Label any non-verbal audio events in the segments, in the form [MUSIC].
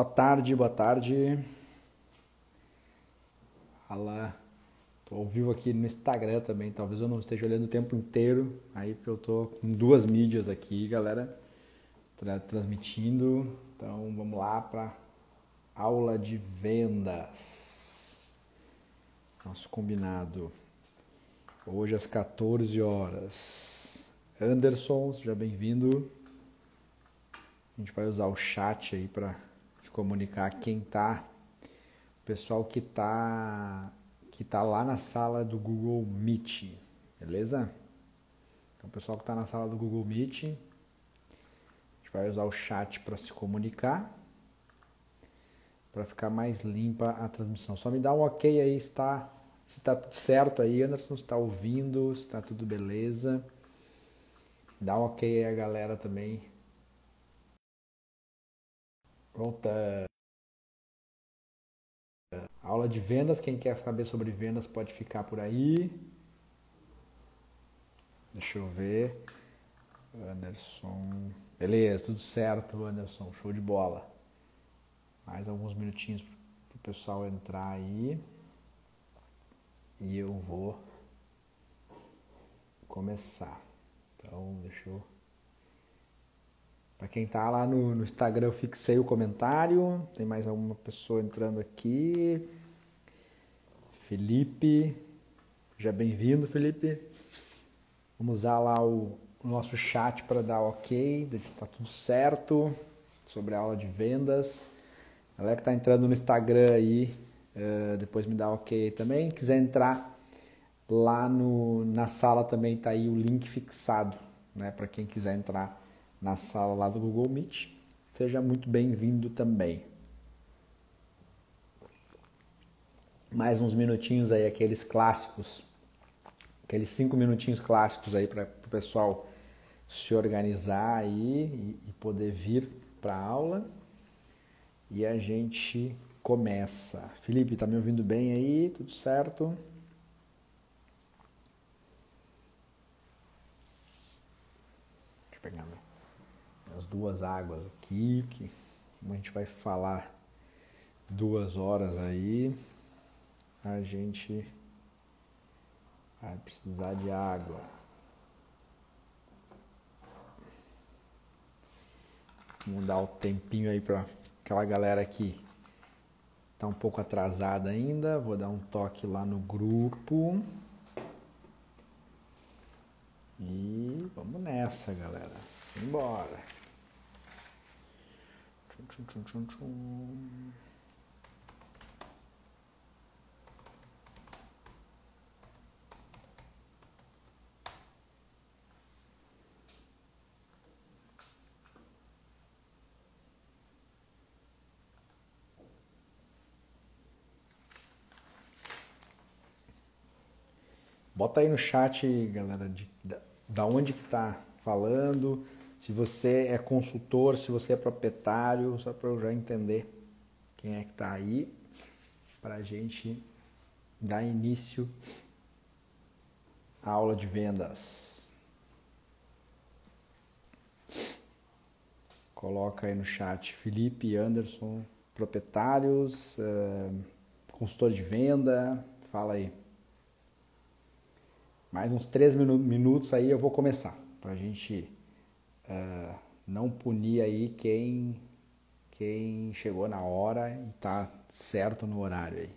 Boa tarde, boa tarde. Fala. Tô ao vivo aqui no Instagram também. Talvez eu não esteja olhando o tempo inteiro aí, porque eu tô com duas mídias aqui, galera, tra transmitindo. Então vamos lá para aula de vendas. Nosso combinado. Hoje às 14 horas. Anderson, seja bem-vindo. A gente vai usar o chat aí para se comunicar quem tá, o pessoal que tá que tá lá na sala do Google Meet, beleza? Então, o pessoal que está na sala do Google Meet, a gente vai usar o chat para se comunicar, para ficar mais limpa a transmissão. Só me dá um ok aí, está, se está tudo certo aí, Anderson, está ouvindo, se está tudo beleza. Dá um ok aí a galera também Volta. Aula de vendas, quem quer saber sobre vendas pode ficar por aí. Deixa eu ver. Anderson. Beleza, tudo certo, Anderson. Show de bola. Mais alguns minutinhos para o pessoal entrar aí. E eu vou começar. Então, deixa eu para quem tá lá no, no, Instagram, eu fixei o comentário. Tem mais alguma pessoa entrando aqui. Felipe. Já bem-vindo, Felipe. Vamos usar lá o, o nosso chat para dar ok, tá tudo certo sobre a aula de vendas. Galera que tá entrando no Instagram aí, uh, depois me dá ok também. Quiser entrar lá no, na sala também tá aí o link fixado, né, para quem quiser entrar na sala lá do Google Meet. Seja muito bem-vindo também. Mais uns minutinhos aí, aqueles clássicos, aqueles cinco minutinhos clássicos aí para o pessoal se organizar aí e, e poder vir para a aula. E a gente começa. Felipe, tá me ouvindo bem aí? Tudo certo? Deixa eu pegar as duas águas aqui, que a gente vai falar duas horas aí, a gente vai precisar de água. Vamos dar o tempinho aí para aquela galera que tá um pouco atrasada ainda. Vou dar um toque lá no grupo. E vamos nessa, galera. Simbora. Tchum, tchum, tchum, tchum. Bota aí no chat, galera, de, da, da onde que tá falando se você é consultor, se você é proprietário, só para eu já entender quem é que está aí, para a gente dar início à aula de vendas. Coloca aí no chat Felipe Anderson, proprietários, uh, consultor de venda, fala aí. Mais uns três minutos aí eu vou começar para a gente uh, não punir aí quem, quem chegou na hora e tá certo no horário aí.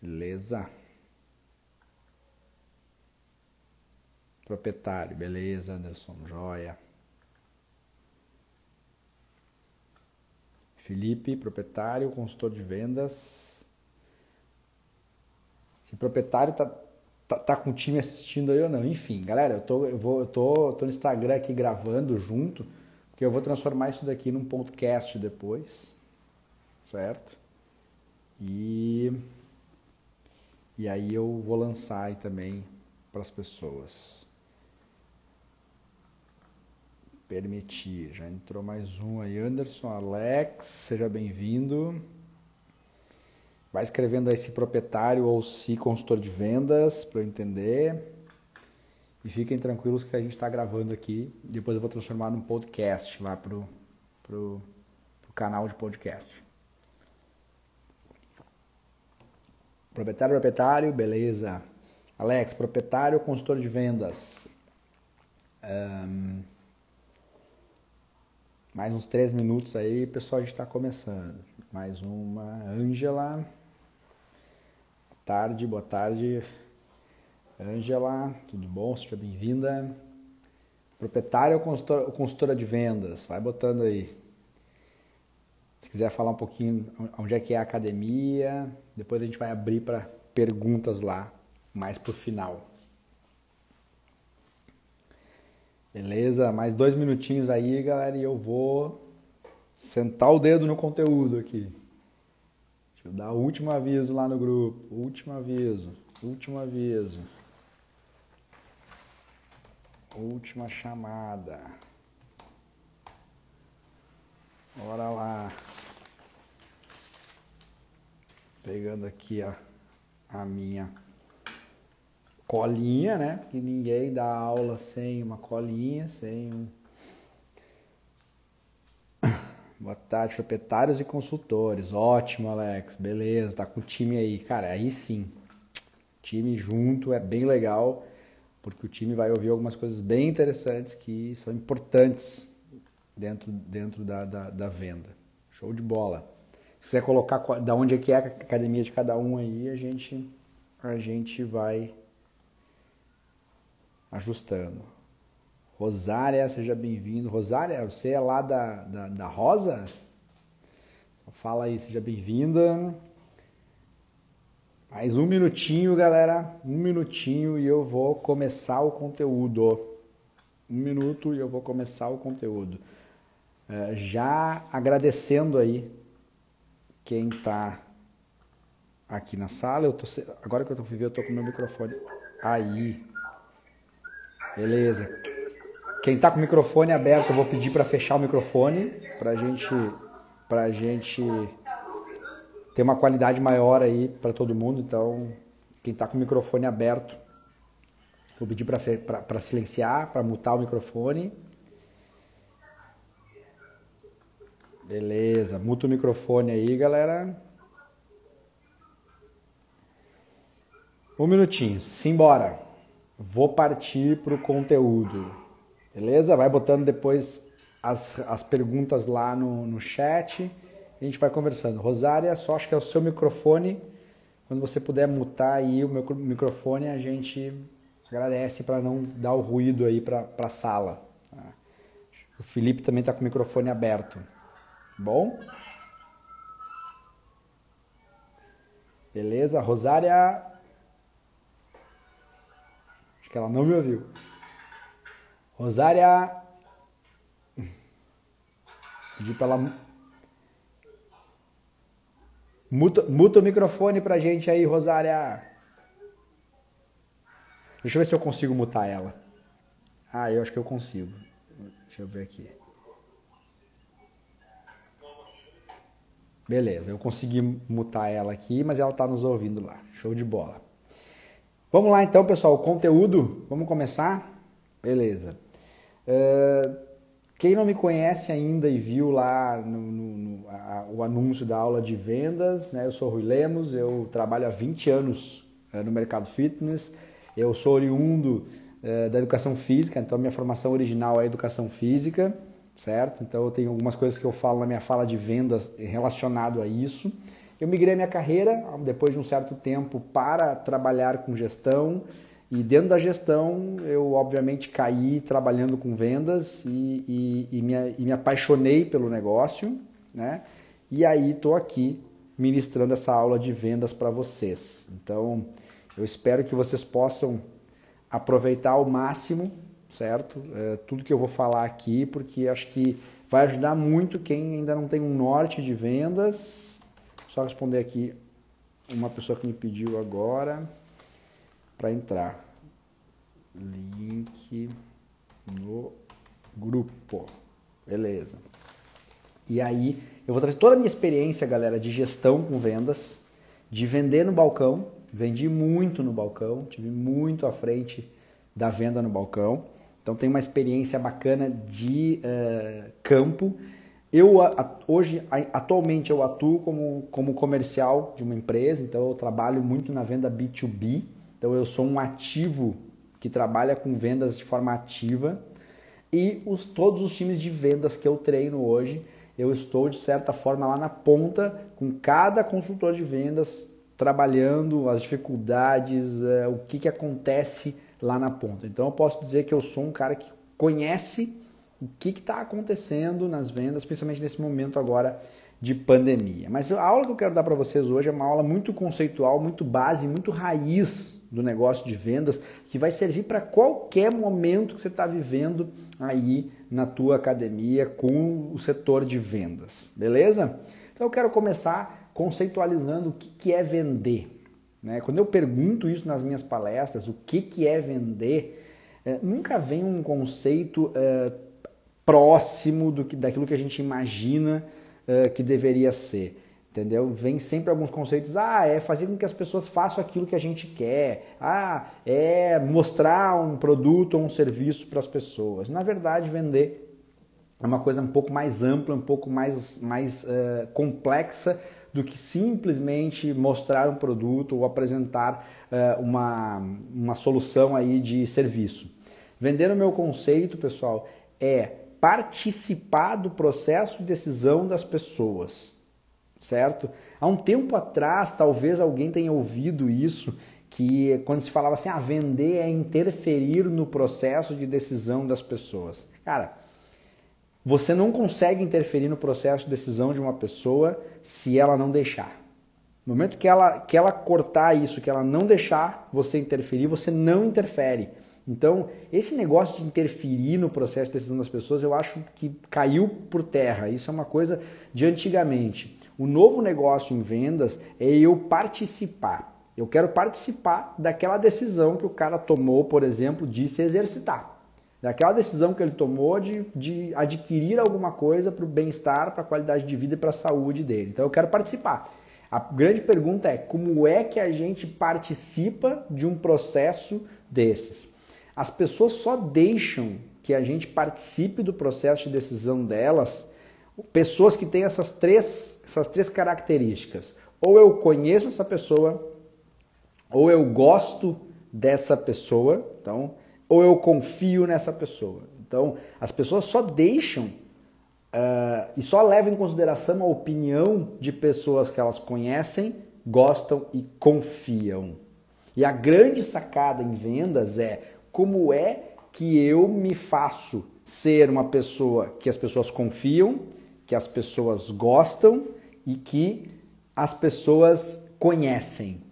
Beleza? Proprietário, beleza, Anderson, joia. Felipe, proprietário, consultor de vendas. Se proprietário tá, tá, tá com o time assistindo aí ou não. Enfim, galera, eu tô, eu vou, eu tô, tô no Instagram aqui gravando junto, porque eu vou transformar isso daqui num podcast depois, certo? E e aí eu vou lançar aí também para as pessoas. Permitir. Já entrou mais um aí, Anderson, Alex, seja bem-vindo. Vai escrevendo aí se proprietário ou se consultor de vendas para eu entender. E fiquem tranquilos que a gente está gravando aqui. Depois eu vou transformar num podcast lá pro, pro, pro canal de podcast. Proprietário, proprietário, beleza. Alex, proprietário, consultor de vendas. Um, mais uns três minutos aí, pessoal, a gente está começando. Mais uma. Ângela. Tarde, boa tarde. Ângela, tudo bom? Seja bem-vinda. Proprietário ou consultora, consultora de vendas? Vai botando aí. Se quiser falar um pouquinho onde é que é a academia, depois a gente vai abrir para perguntas lá, mais pro final. Beleza? Mais dois minutinhos aí, galera, e eu vou sentar o dedo no conteúdo aqui. Dar o último aviso lá no grupo. Último aviso. Último aviso. Última chamada. Bora lá. Pegando aqui a, a minha colinha, né? Porque ninguém dá aula sem uma colinha, sem um. Boa tarde, proprietários e consultores. Ótimo, Alex. Beleza, tá com o time aí. Cara, aí sim. Time junto é bem legal, porque o time vai ouvir algumas coisas bem interessantes que são importantes dentro, dentro da, da, da venda. Show de bola. Se quiser colocar da onde é que é a academia de cada um aí, a gente, a gente vai ajustando. Rosária, seja bem-vindo. Rosária, você é lá da, da, da Rosa? fala aí, seja bem-vinda. Mais um minutinho, galera. Um minutinho e eu vou começar o conteúdo. Um minuto e eu vou começar o conteúdo. É, já agradecendo aí quem está aqui na sala. Eu tô, agora que eu tô ver, eu tô com meu microfone aí. Beleza. Quem tá com o microfone aberto, eu vou pedir para fechar o microfone pra gente pra gente ter uma qualidade maior aí para todo mundo. Então, quem tá com o microfone aberto, vou pedir para silenciar, para mutar o microfone. Beleza, muta o microfone aí, galera. Um minutinho, simbora. Vou partir para o conteúdo. Beleza? Vai botando depois as, as perguntas lá no, no chat. a gente vai conversando. Rosária, só acho que é o seu microfone. Quando você puder mutar aí o meu microfone, a gente agradece para não dar o ruído aí para a sala. Tá? O Felipe também está com o microfone aberto. Bom? Beleza? Rosária Acho que ela não me ouviu. Rosária. Pedi pra ela. Muta, muta o microfone pra gente aí, Rosária. Deixa eu ver se eu consigo mutar ela. Ah, eu acho que eu consigo. Deixa eu ver aqui. Beleza, eu consegui mutar ela aqui, mas ela tá nos ouvindo lá. Show de bola. Vamos lá então, pessoal, o conteúdo, vamos começar? Beleza. Uh, quem não me conhece ainda e viu lá no, no, no, a, o anúncio da aula de vendas, né? eu sou Rui Lemos, eu trabalho há 20 anos uh, no mercado fitness, eu sou oriundo uh, da educação física, então minha formação original é educação física, certo? Então eu tenho algumas coisas que eu falo na minha fala de vendas relacionado a isso. Eu migrei minha carreira, depois de um certo tempo, para trabalhar com gestão. E dentro da gestão, eu obviamente caí trabalhando com vendas e, e, e, me, e me, apaixonei pelo negócio. Né? E aí estou aqui ministrando essa aula de vendas para vocês. Então, eu espero que vocês possam aproveitar ao máximo, certo? É, tudo que eu vou falar aqui, porque acho que vai ajudar muito quem ainda não tem um norte de vendas só responder aqui uma pessoa que me pediu agora para entrar. Link no grupo. Beleza. E aí, eu vou trazer toda a minha experiência, galera, de gestão com vendas, de vender no balcão. Vendi muito no balcão, tive muito à frente da venda no balcão. Então, tenho uma experiência bacana de uh, campo Eu hoje, atualmente, eu atuo como, como comercial de uma empresa, então eu trabalho muito na venda B2B. Então eu sou um ativo que trabalha com vendas de forma ativa e os, todos os times de vendas que eu treino hoje, eu estou de certa forma lá na ponta com cada consultor de vendas trabalhando as dificuldades, é, o que, que acontece lá na ponta. Então eu posso dizer que eu sou um cara que conhece o que está acontecendo nas vendas, principalmente nesse momento agora de pandemia. Mas a aula que eu quero dar para vocês hoje é uma aula muito conceitual, muito base, muito raiz do negócio de vendas, que vai servir para qualquer momento que você está vivendo aí na tua academia com o setor de vendas, beleza? Então eu quero começar conceitualizando o que, que é vender. Né? Quando eu pergunto isso nas minhas palestras, o que, que é vender, é, nunca vem um conceito é, próximo do que, daquilo que a gente imagina que deveria ser. Entendeu? Vem sempre alguns conceitos. Ah, é fazer com que as pessoas façam aquilo que a gente quer. Ah, é mostrar um produto ou um serviço para as pessoas. Na verdade, vender é uma coisa um pouco mais ampla, um pouco mais, mais uh, complexa do que simplesmente mostrar um produto ou apresentar uh, uma, uma solução aí de serviço. Vender o meu conceito, pessoal, é participar do processo de decisão das pessoas, certo? Há um tempo atrás, talvez alguém tenha ouvido isso, que quando se falava assim, ah, vender é interferir no processo de decisão das pessoas. Cara, você não consegue interferir no processo de decisão de uma pessoa se ela não deixar. No momento que ela, que ela cortar isso, que ela não deixar você interferir, você não interfere. Então, esse negócio de interferir no processo de decisão das pessoas, eu acho que caiu por terra. Isso é uma coisa de antigamente. O novo negócio em vendas é eu participar. Eu quero participar daquela decisão que o cara tomou, por exemplo, de se exercitar. Daquela decisão que ele tomou de, de adquirir alguma coisa para o bem-estar, para a qualidade de vida e para a saúde dele. Então eu quero participar. A grande pergunta é como é que a gente participa de um processo desses? As pessoas só deixam que a gente participe do processo de decisão delas, pessoas que têm essas três, essas três características. Ou eu conheço essa pessoa, ou eu gosto dessa pessoa, então, ou eu confio nessa pessoa. Então, as pessoas só deixam uh, e só levam em consideração a opinião de pessoas que elas conhecem, gostam e confiam. E a grande sacada em vendas é como é que eu me faço ser uma pessoa que as pessoas confiam, que as pessoas gostam e que as pessoas conhecem.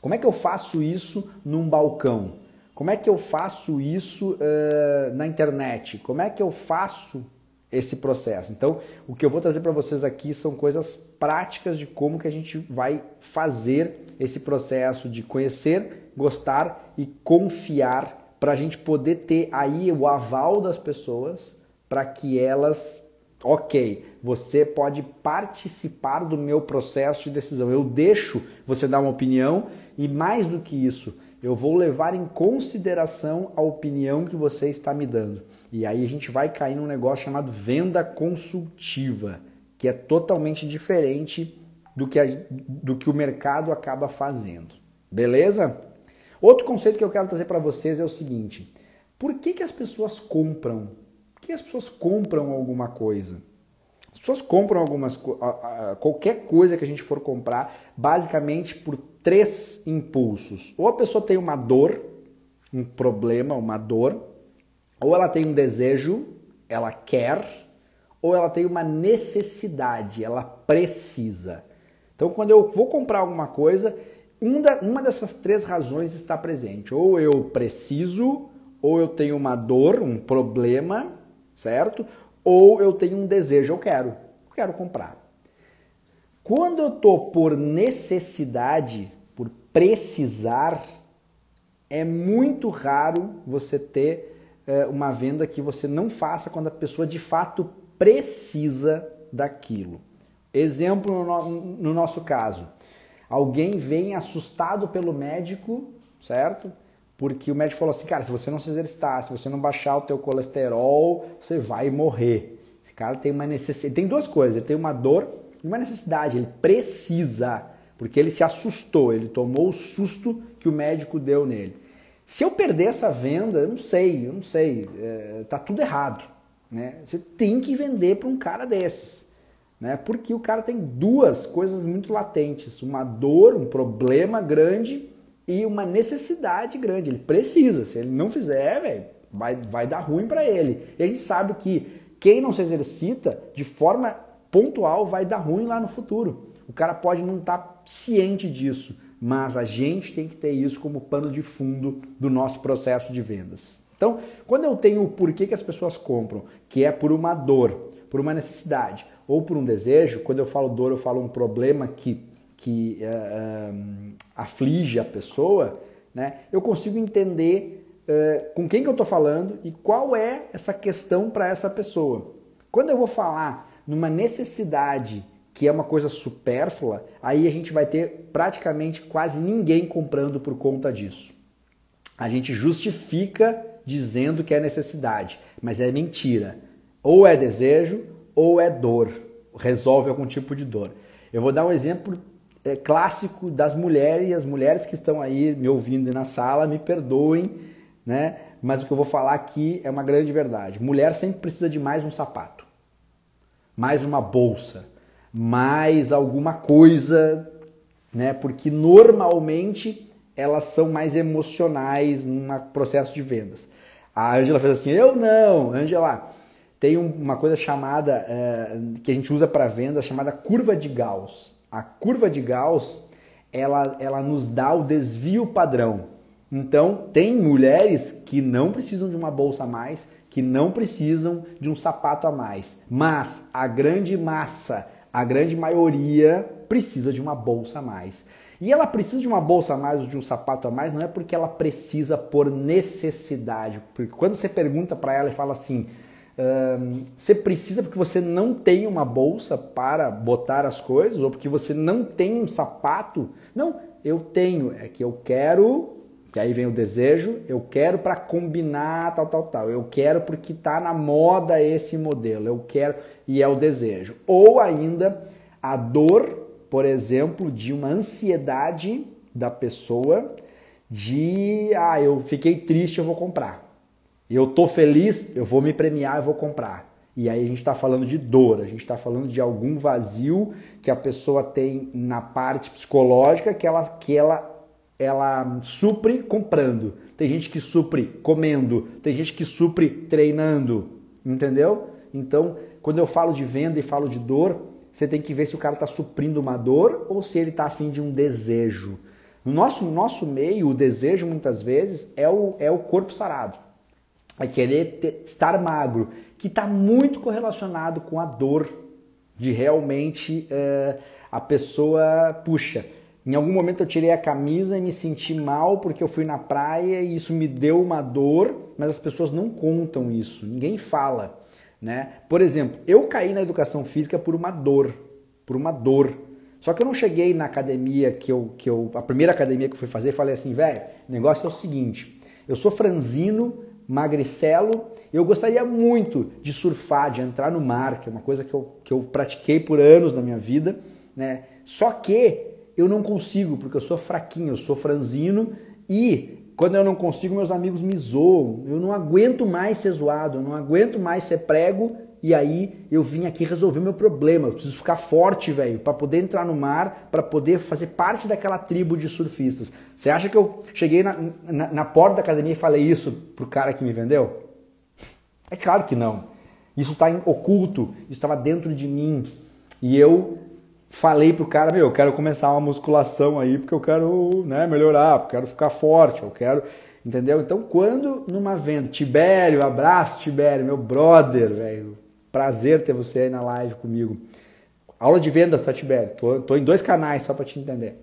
Como é que eu faço isso num balcão? Como é que eu faço isso uh, na internet? Como é que eu faço esse processo? Então, o que eu vou trazer para vocês aqui são coisas práticas de como que a gente vai fazer esse processo de conhecer, gostar e confiar para a gente poder ter aí o aval das pessoas para que elas, ok, você pode participar do meu processo de decisão. Eu deixo você dar uma opinião e mais do que isso, eu vou levar em consideração a opinião que você está me dando. E aí a gente vai cair num negócio chamado venda consultiva, que é totalmente diferente do que, a, do que o mercado acaba fazendo. Beleza? Outro conceito que eu quero trazer para vocês é o seguinte: por que, que as pessoas compram? Por que as pessoas compram alguma coisa? As pessoas compram algumas qualquer coisa que a gente for comprar, basicamente por três impulsos. Ou a pessoa tem uma dor, um problema, uma dor, ou ela tem um desejo, ela quer, ou ela tem uma necessidade, ela precisa. Então, quando eu vou comprar alguma coisa, uma dessas três razões está presente. Ou eu preciso, ou eu tenho uma dor, um problema, certo? Ou eu tenho um desejo, eu quero, quero comprar. Quando eu estou por necessidade, por precisar, é muito raro você ter é, uma venda que você não faça quando a pessoa de fato precisa daquilo. Exemplo no, no nosso caso alguém vem assustado pelo médico, certo? Porque o médico falou assim, cara, se você não se exercitar, se você não baixar o teu colesterol, você vai morrer. Esse cara tem uma necessidade, tem duas coisas, ele tem uma dor e uma necessidade, ele precisa, porque ele se assustou, ele tomou o susto que o médico deu nele. Se eu perder essa venda, eu não sei, eu não sei, é, tá tudo errado, né? Você tem que vender para um cara desses, né? Porque o cara tem duas coisas muito latentes, uma dor, um problema grande e uma necessidade grande. Ele precisa. Se ele não fizer, vai, vai dar ruim para ele. E a gente sabe que quem não se exercita de forma pontual vai dar ruim lá no futuro. O cara pode não estar tá ciente disso, mas a gente tem que ter isso como pano de fundo do nosso processo de vendas. Então, quando eu tenho o porquê que as pessoas compram, que é por uma dor, por uma necessidade ou por um desejo, quando eu falo dor, eu falo um problema que que uh, aflige a pessoa, né, eu consigo entender uh, com quem que eu estou falando e qual é essa questão para essa pessoa. Quando eu vou falar numa necessidade que é uma coisa supérflua, aí a gente vai ter praticamente quase ninguém comprando por conta disso. A gente justifica dizendo que é necessidade, mas é mentira. Ou é desejo ou é dor, resolve algum tipo de dor. Eu vou dar um exemplo é, clássico das mulheres, e as mulheres que estão aí me ouvindo na sala, me perdoem, né? Mas o que eu vou falar aqui é uma grande verdade. Mulher sempre precisa de mais um sapato, mais uma bolsa, mais alguma coisa, né? Porque normalmente elas são mais emocionais num processo de vendas. A Angela fez assim: eu não, Angela. Tem uma coisa chamada, é, que a gente usa para venda, chamada curva de Gauss. A curva de Gauss, ela, ela nos dá o desvio padrão. Então, tem mulheres que não precisam de uma bolsa a mais, que não precisam de um sapato a mais. Mas a grande massa, a grande maioria precisa de uma bolsa a mais. E ela precisa de uma bolsa a mais ou de um sapato a mais, não é porque ela precisa por necessidade. Porque quando você pergunta para ela e fala assim, você precisa porque você não tem uma bolsa para botar as coisas ou porque você não tem um sapato. Não, eu tenho, é que eu quero, que aí vem o desejo, eu quero para combinar tal, tal, tal. Eu quero porque está na moda esse modelo, eu quero e é o desejo. Ou ainda a dor, por exemplo, de uma ansiedade da pessoa de, ah, eu fiquei triste, eu vou comprar eu tô feliz, eu vou me premiar, eu vou comprar. E aí a gente está falando de dor, a gente está falando de algum vazio que a pessoa tem na parte psicológica que ela, que ela, ela supre comprando. Tem gente que supre comendo, tem gente que supre treinando, entendeu? Então, quando eu falo de venda e falo de dor, você tem que ver se o cara está suprindo uma dor ou se ele está afim de um desejo. No nosso, no nosso meio, o desejo muitas vezes é o, é o corpo sarado a querer ter, estar magro, que está muito correlacionado com a dor de realmente é, a pessoa, puxa, em algum momento eu tirei a camisa e me senti mal porque eu fui na praia e isso me deu uma dor, mas as pessoas não contam isso, ninguém fala. Né? Por exemplo, eu caí na educação física por uma dor, por uma dor. Só que eu não cheguei na academia que eu, que eu a primeira academia que eu fui fazer, falei assim, velho, o negócio é o seguinte, eu sou franzino, magricelo. Eu gostaria muito de surfar, de entrar no mar, que é uma coisa que eu, que eu pratiquei por anos na minha vida, né? Só que eu não consigo, porque eu sou fraquinho, eu sou franzino e quando eu não consigo, meus amigos me zoam. Eu não aguento mais ser zoado, eu não aguento mais ser prego e aí eu vim aqui resolver meu problema. Eu preciso ficar forte, velho, para poder entrar no mar, para poder fazer parte daquela tribo de surfistas. Você acha que eu cheguei na, na, na, porta da academia e falei isso pro cara que me vendeu? É claro que não. Isso está oculto, isso estava dentro de mim. E eu falei pro cara, meu, eu quero começar uma musculação aí porque eu quero né, melhorar, eu quero ficar forte, eu quero. Entendeu? Então, quando numa venda, Tibério, abraço, Tibério, meu brother, velho, Prazer ter você aí na live comigo. Aula de vendas, tá, Tibério? Tô, tô em dois canais só para te entender.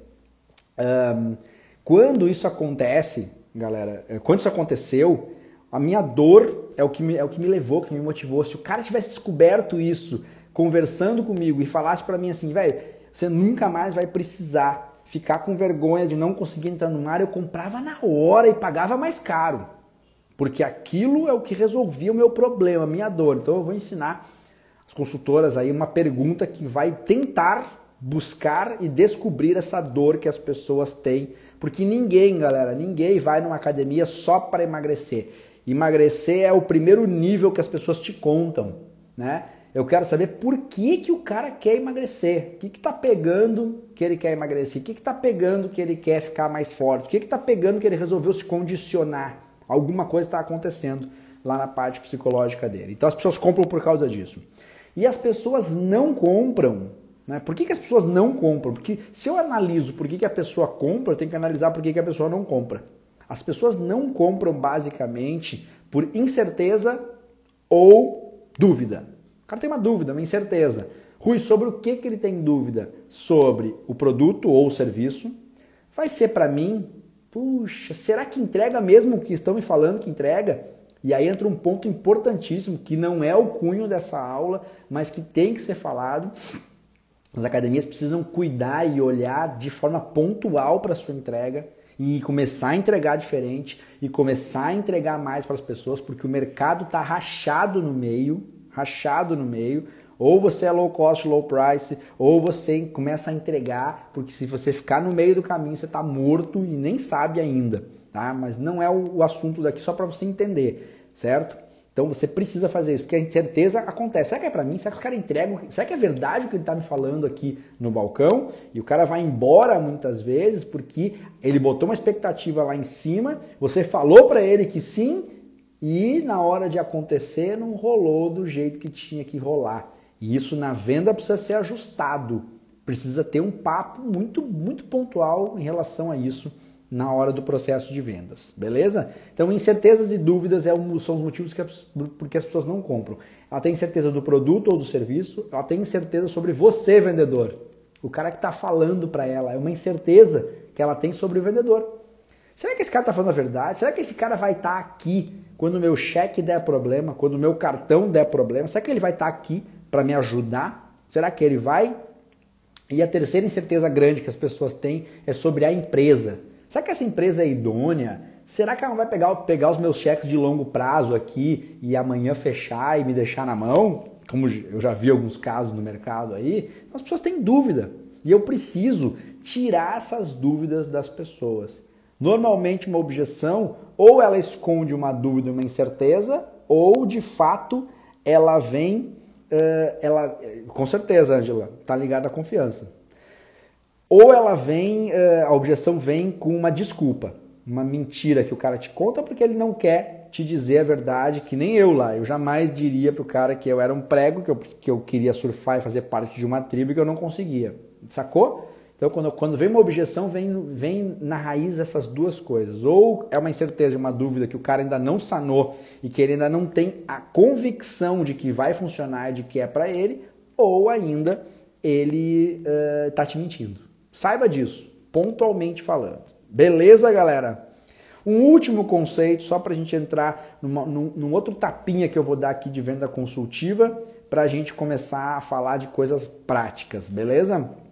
Um, quando isso acontece, galera, é, quando isso aconteceu, a minha dor é o que me, é o que me levou, que me motivou. Se o cara tivesse descoberto isso, conversando comigo e falasse para mim assim, velho, você nunca mais vai precisar ficar com vergonha de não conseguir entrar no mar, eu comprava na hora e pagava mais caro. Porque aquilo é o que resolvia o meu problema, a minha dor. Então eu vou ensinar as consultoras aí uma pergunta que vai tentar buscar e descobrir essa dor que as pessoas têm, porque ninguém, galera, ninguém vai numa academia só para emagrecer. Emagrecer é o primeiro nível que as pessoas te contam, né? Eu quero saber por que, que o cara quer emagrecer. O que está pegando que ele quer emagrecer? O que está pegando que ele quer ficar mais forte? O que está pegando que ele resolveu se condicionar? Alguma coisa está acontecendo lá na parte psicológica dele. Então as pessoas compram por causa disso. E as pessoas não compram. Né? Por que, que as pessoas não compram? Porque se eu analiso por que, que a pessoa compra, eu tenho que analisar por que, que a pessoa não compra. As pessoas não compram basicamente por incerteza ou dúvida. O cara tem uma dúvida, uma incerteza. Rui, sobre o que, que ele tem dúvida? Sobre o produto ou o serviço. Vai ser para mim? Puxa, será que entrega mesmo o que estão me falando que entrega? E aí entra um ponto importantíssimo que não é o cunho dessa aula, mas que tem que ser falado. As academias precisam cuidar e olhar de forma pontual para a sua entrega e começar a entregar diferente e começar a entregar mais para as pessoas, porque o mercado está rachado no meio, rachado no meio. Ou você é low cost, low price, ou você começa a entregar, porque se você ficar no meio do caminho, você está morto e nem sabe ainda, tá? Mas não é o assunto daqui só para você entender, certo? Então você precisa fazer isso, porque a incerteza acontece. Será que é para mim? Será que os caras entregam? Será que é verdade o que ele está me falando aqui no balcão? E o cara vai embora muitas vezes porque ele botou uma expectativa lá em cima, você falou para ele que sim, e na hora de acontecer não rolou do jeito que tinha que rolar. E isso na venda precisa ser ajustado. Precisa ter um papo muito, muito pontual em relação a isso na hora do processo de vendas, beleza? Então, incertezas e dúvidas é são os motivos que porque as pessoas não compram. Ela tem certeza do produto ou do serviço, ela tem incerteza sobre você, vendedor. O cara que está falando para ela é uma incerteza que ela tem sobre o vendedor. Será que esse cara está falando a verdade? Será que esse cara vai estar tá aqui quando o meu cheque der problema, quando o meu cartão der problema? Será que ele vai estar tá aqui para me ajudar? Será que ele vai? E a terceira incerteza grande que as pessoas têm é sobre a empresa. Será que essa empresa é idônea? Será que ela não vai pegar, pegar os meus cheques de longo prazo aqui e amanhã fechar e me deixar na mão? Como eu já vi alguns casos no mercado aí, as pessoas têm dúvida. E eu preciso tirar essas dúvidas das pessoas. Normalmente, uma objeção ou ela esconde uma dúvida, uma incerteza, ou de fato ela vem, ela, com certeza, Angela, está ligada à confiança ou ela vem, eh, a objeção vem com uma desculpa, uma mentira que o cara te conta porque ele não quer te dizer a verdade, que nem eu lá. Eu jamais diria pro cara que eu era um prego, que eu, que eu queria surfar e fazer parte de uma tribo e que eu não conseguia. Sacou? Então, quando, quando vem uma objeção, vem, vem na raiz essas duas coisas. Ou é uma incerteza, uma dúvida que o cara ainda não sanou e que ele ainda não tem a convicção de que vai funcionar, de que é para ele, ou ainda ele está uh, te mentindo. Saiba disso, pontualmente falando. Beleza, galera? Um último conceito, só para a gente entrar numa, num, num, outro tapinha que eu vou dar aqui de venda consultiva, para a gente começar a falar de coisas práticas, beleza?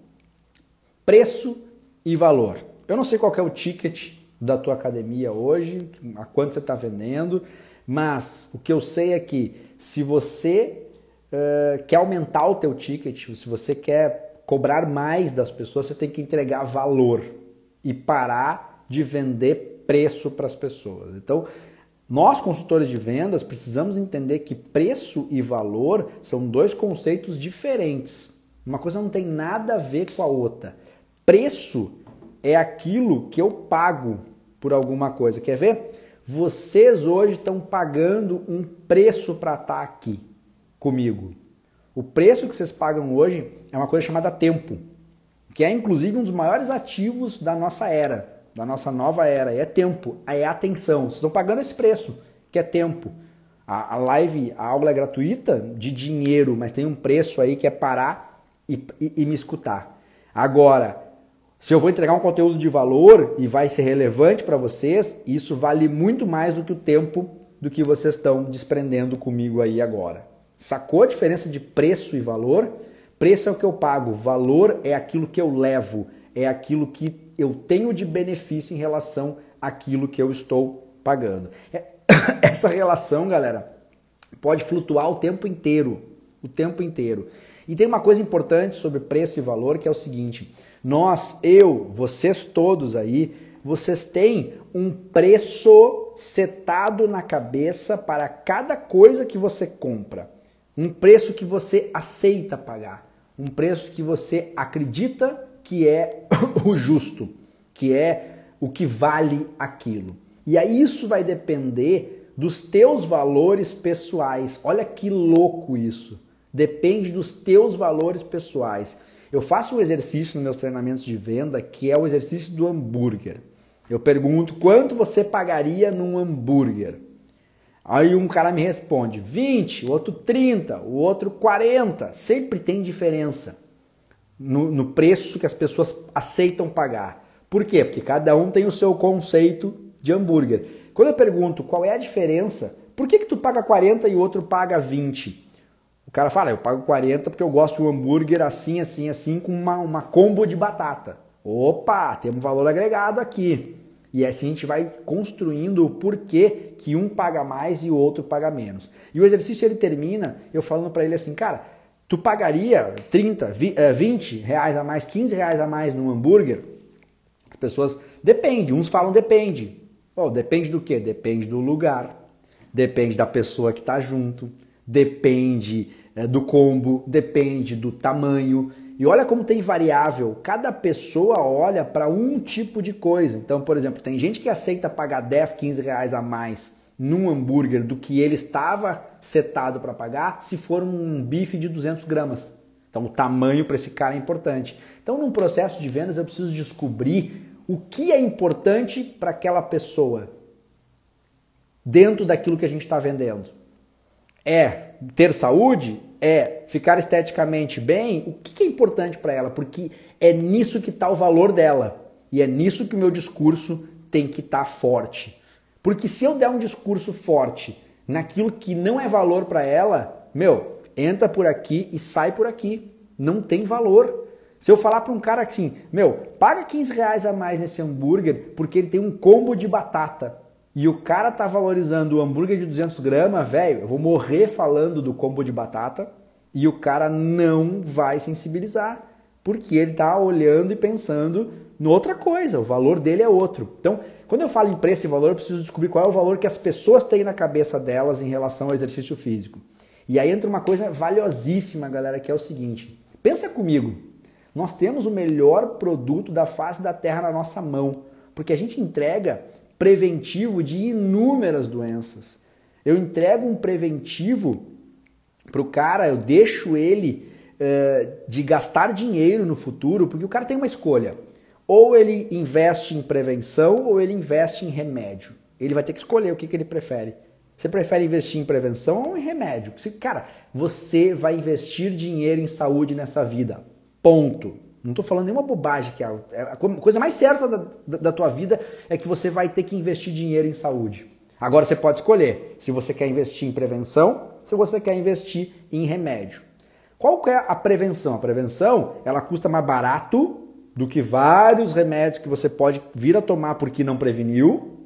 Preço e valor. Eu não sei qual é o ticket da tua academia hoje, a quanto você está vendendo, mas o que eu sei é que se você uh, quer aumentar o teu ticket, se você quer cobrar mais das pessoas, você tem que entregar valor e parar de vender preço para as pessoas. Então, nós consultores de vendas precisamos entender que preço e valor são dois conceitos diferentes. Uma coisa não tem nada a ver com a outra. Preço é aquilo que eu pago por alguma coisa. Quer ver? Vocês hoje estão pagando um preço para estar tá aqui comigo. O preço que vocês pagam hoje é uma coisa chamada tempo, que é inclusive um dos maiores ativos da nossa era, da nossa nova era. É tempo, é atenção. Vocês estão pagando esse preço, que é tempo. A, a live, a aula é gratuita de dinheiro, mas tem um preço aí que é parar e, e, e me escutar. Agora, se eu vou entregar um conteúdo de valor e vai ser relevante para vocês, isso vale muito mais do que o tempo do que vocês estão desprendendo comigo aí agora. Sacou a diferença de preço e valor? Preço é o que eu pago, valor é aquilo que eu levo, é aquilo que eu tenho de benefício em relação àquilo que eu estou pagando. É, [COUGHS] essa relação, galera, pode flutuar o tempo inteiro. o tempo inteiro. E tem uma coisa importante sobre preço e valor que é o seguinte: nós, eu, vocês todos aí, vocês têm um preço setado na cabeça para cada coisa que você compra. Um preço que você aceita pagar. Um preço que você acredita que é [COUGHS] o justo, que é o que vale aquilo. E aí isso vai depender dos teus valores pessoais. Olha que louco isso. Depende dos teus valores pessoais. Eu faço um exercício nos meus treinamentos de venda que é o exercício do hambúrguer. Eu pergunto quanto você pagaria num hambúrguer. Aí um cara me responde 20, o outro 30, o outro 40. Sempre tem diferença no, no preço que as pessoas aceitam pagar. Por quê? Porque cada um tem o seu conceito de hambúrguer. Quando eu pergunto qual é a diferença, por que, que tu paga 40 e o outro paga 20? O cara fala, eu pago 40 porque eu gosto de um hambúrguer assim, assim, assim, com uma, uma combo de batata. Opa, tem um valor agregado aqui. E assim a gente vai construindo o porquê que um paga mais e o outro paga menos. E o exercício ele termina eu falando para ele assim, cara, tu pagaria 30, 20 reais a mais, 15 reais a mais num hambúrguer? As pessoas, depende, uns falam depende. Oh, depende do quê? Depende do lugar, depende da pessoa que está junto, depende do combo, depende do tamanho. E olha como tem variável. Cada pessoa olha para um tipo de coisa. Então, por exemplo, tem gente que aceita pagar 10, 15 reais a mais num hambúrguer do que ele estava setado para pagar se for um bife de 200 gramas. Então, o tamanho para esse cara é importante. Então, num processo de vendas, eu preciso descobrir o que é importante para aquela pessoa dentro daquilo que a gente está vendendo. É ter saúde? É ficar esteticamente bem? O que é importante para ela? Porque é nisso que está o valor dela. E é nisso que o meu discurso tem que estar tá forte. Porque se eu der um discurso forte naquilo que não é valor para ela, meu, entra por aqui e sai por aqui. Não tem valor. Se eu falar para um cara assim, meu, paga 15 reais a mais nesse hambúrguer porque ele tem um combo de batata e o cara tá valorizando o hambúrguer de 200 gramas, velho, eu vou morrer falando do combo de batata e o cara não vai sensibilizar, porque ele tá olhando e pensando em outra coisa, o valor dele é outro. Então, quando eu falo em preço e valor, eu preciso descobrir qual é o valor que as pessoas têm na cabeça delas em relação ao exercício físico. E aí entra uma coisa valiosíssima, galera, que é o seguinte: pensa comigo, nós temos o melhor produto da face da Terra na nossa mão, porque a gente entrega preventivo de inúmeras doenças. Eu entrego um preventivo para o cara, eu deixo ele uh, de gastar dinheiro no futuro, porque o cara tem uma escolha. Ou ele investe em prevenção ou ele investe em remédio. Ele vai ter que escolher o que, que ele prefere. Você prefere investir em prevenção ou em remédio? Cara, você vai investir dinheiro em saúde nessa vida. Ponto. Não estou falando nenhuma bobagem, que é, é a coisa mais certa da, da, tua vida é que você vai ter que investir dinheiro em saúde. Agora você pode escolher se você quer investir em prevenção, se você quer investir em remédio. Qual é a prevenção? A prevenção ela custa mais barato do que vários remédios que você pode vir a tomar porque não preveniu,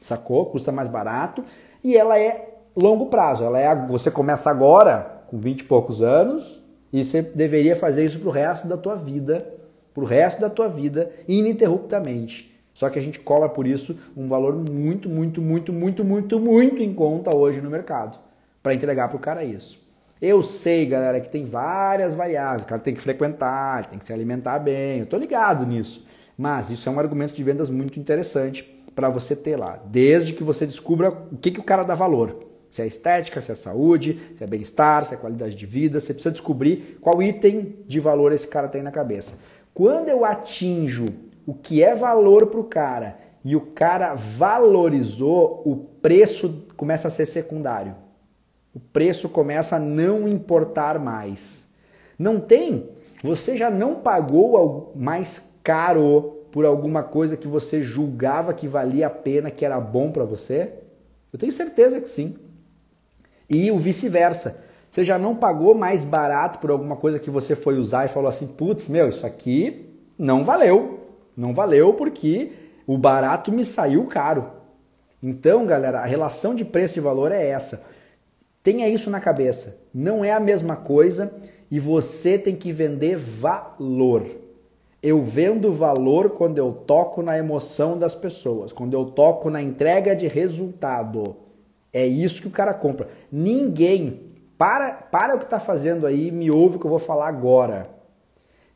sacou? Custa mais barato e ela é longo prazo. Ela é você começa agora com 20 e poucos anos e você deveria fazer isso para o resto da tua vida, para o resto da tua vida, ininterruptamente. Só que a gente cobra por isso um valor muito, muito, muito, muito, muito, muito em conta hoje no mercado para entregar para o cara isso. Eu sei, galera, que tem várias variáveis. O cara tem que frequentar, tem que se alimentar bem. Eu tô ligado nisso. Mas isso é um argumento de vendas muito interessante para você ter lá. Desde que você descubra o que, que o cara dá valor. Se é estética, se é saúde, se é bem-estar, se é qualidade de vida, você precisa descobrir qual item de valor esse cara tem na cabeça. Quando eu atinjo o que é valor para o cara e o cara valorizou, o preço começa a ser secundário. O preço começa a não importar mais. Não tem? Você já não pagou mais caro por alguma coisa que você julgava que valia a pena, que era bom para você? Eu tenho certeza que sim. E o vice-versa. Você já não pagou mais barato por alguma coisa que você foi usar e falou assim: putz, meu, isso aqui não valeu. Não valeu porque o barato me saiu caro. Então, galera, a relação de preço e valor é essa. Tenha isso na cabeça. Não é a mesma coisa e você tem que vender valor. Eu vendo valor quando eu toco na emoção das pessoas, quando eu toco na entrega de resultado. É isso que o cara compra. Ninguém, para, para o que está fazendo aí, me ouve o que eu vou falar agora.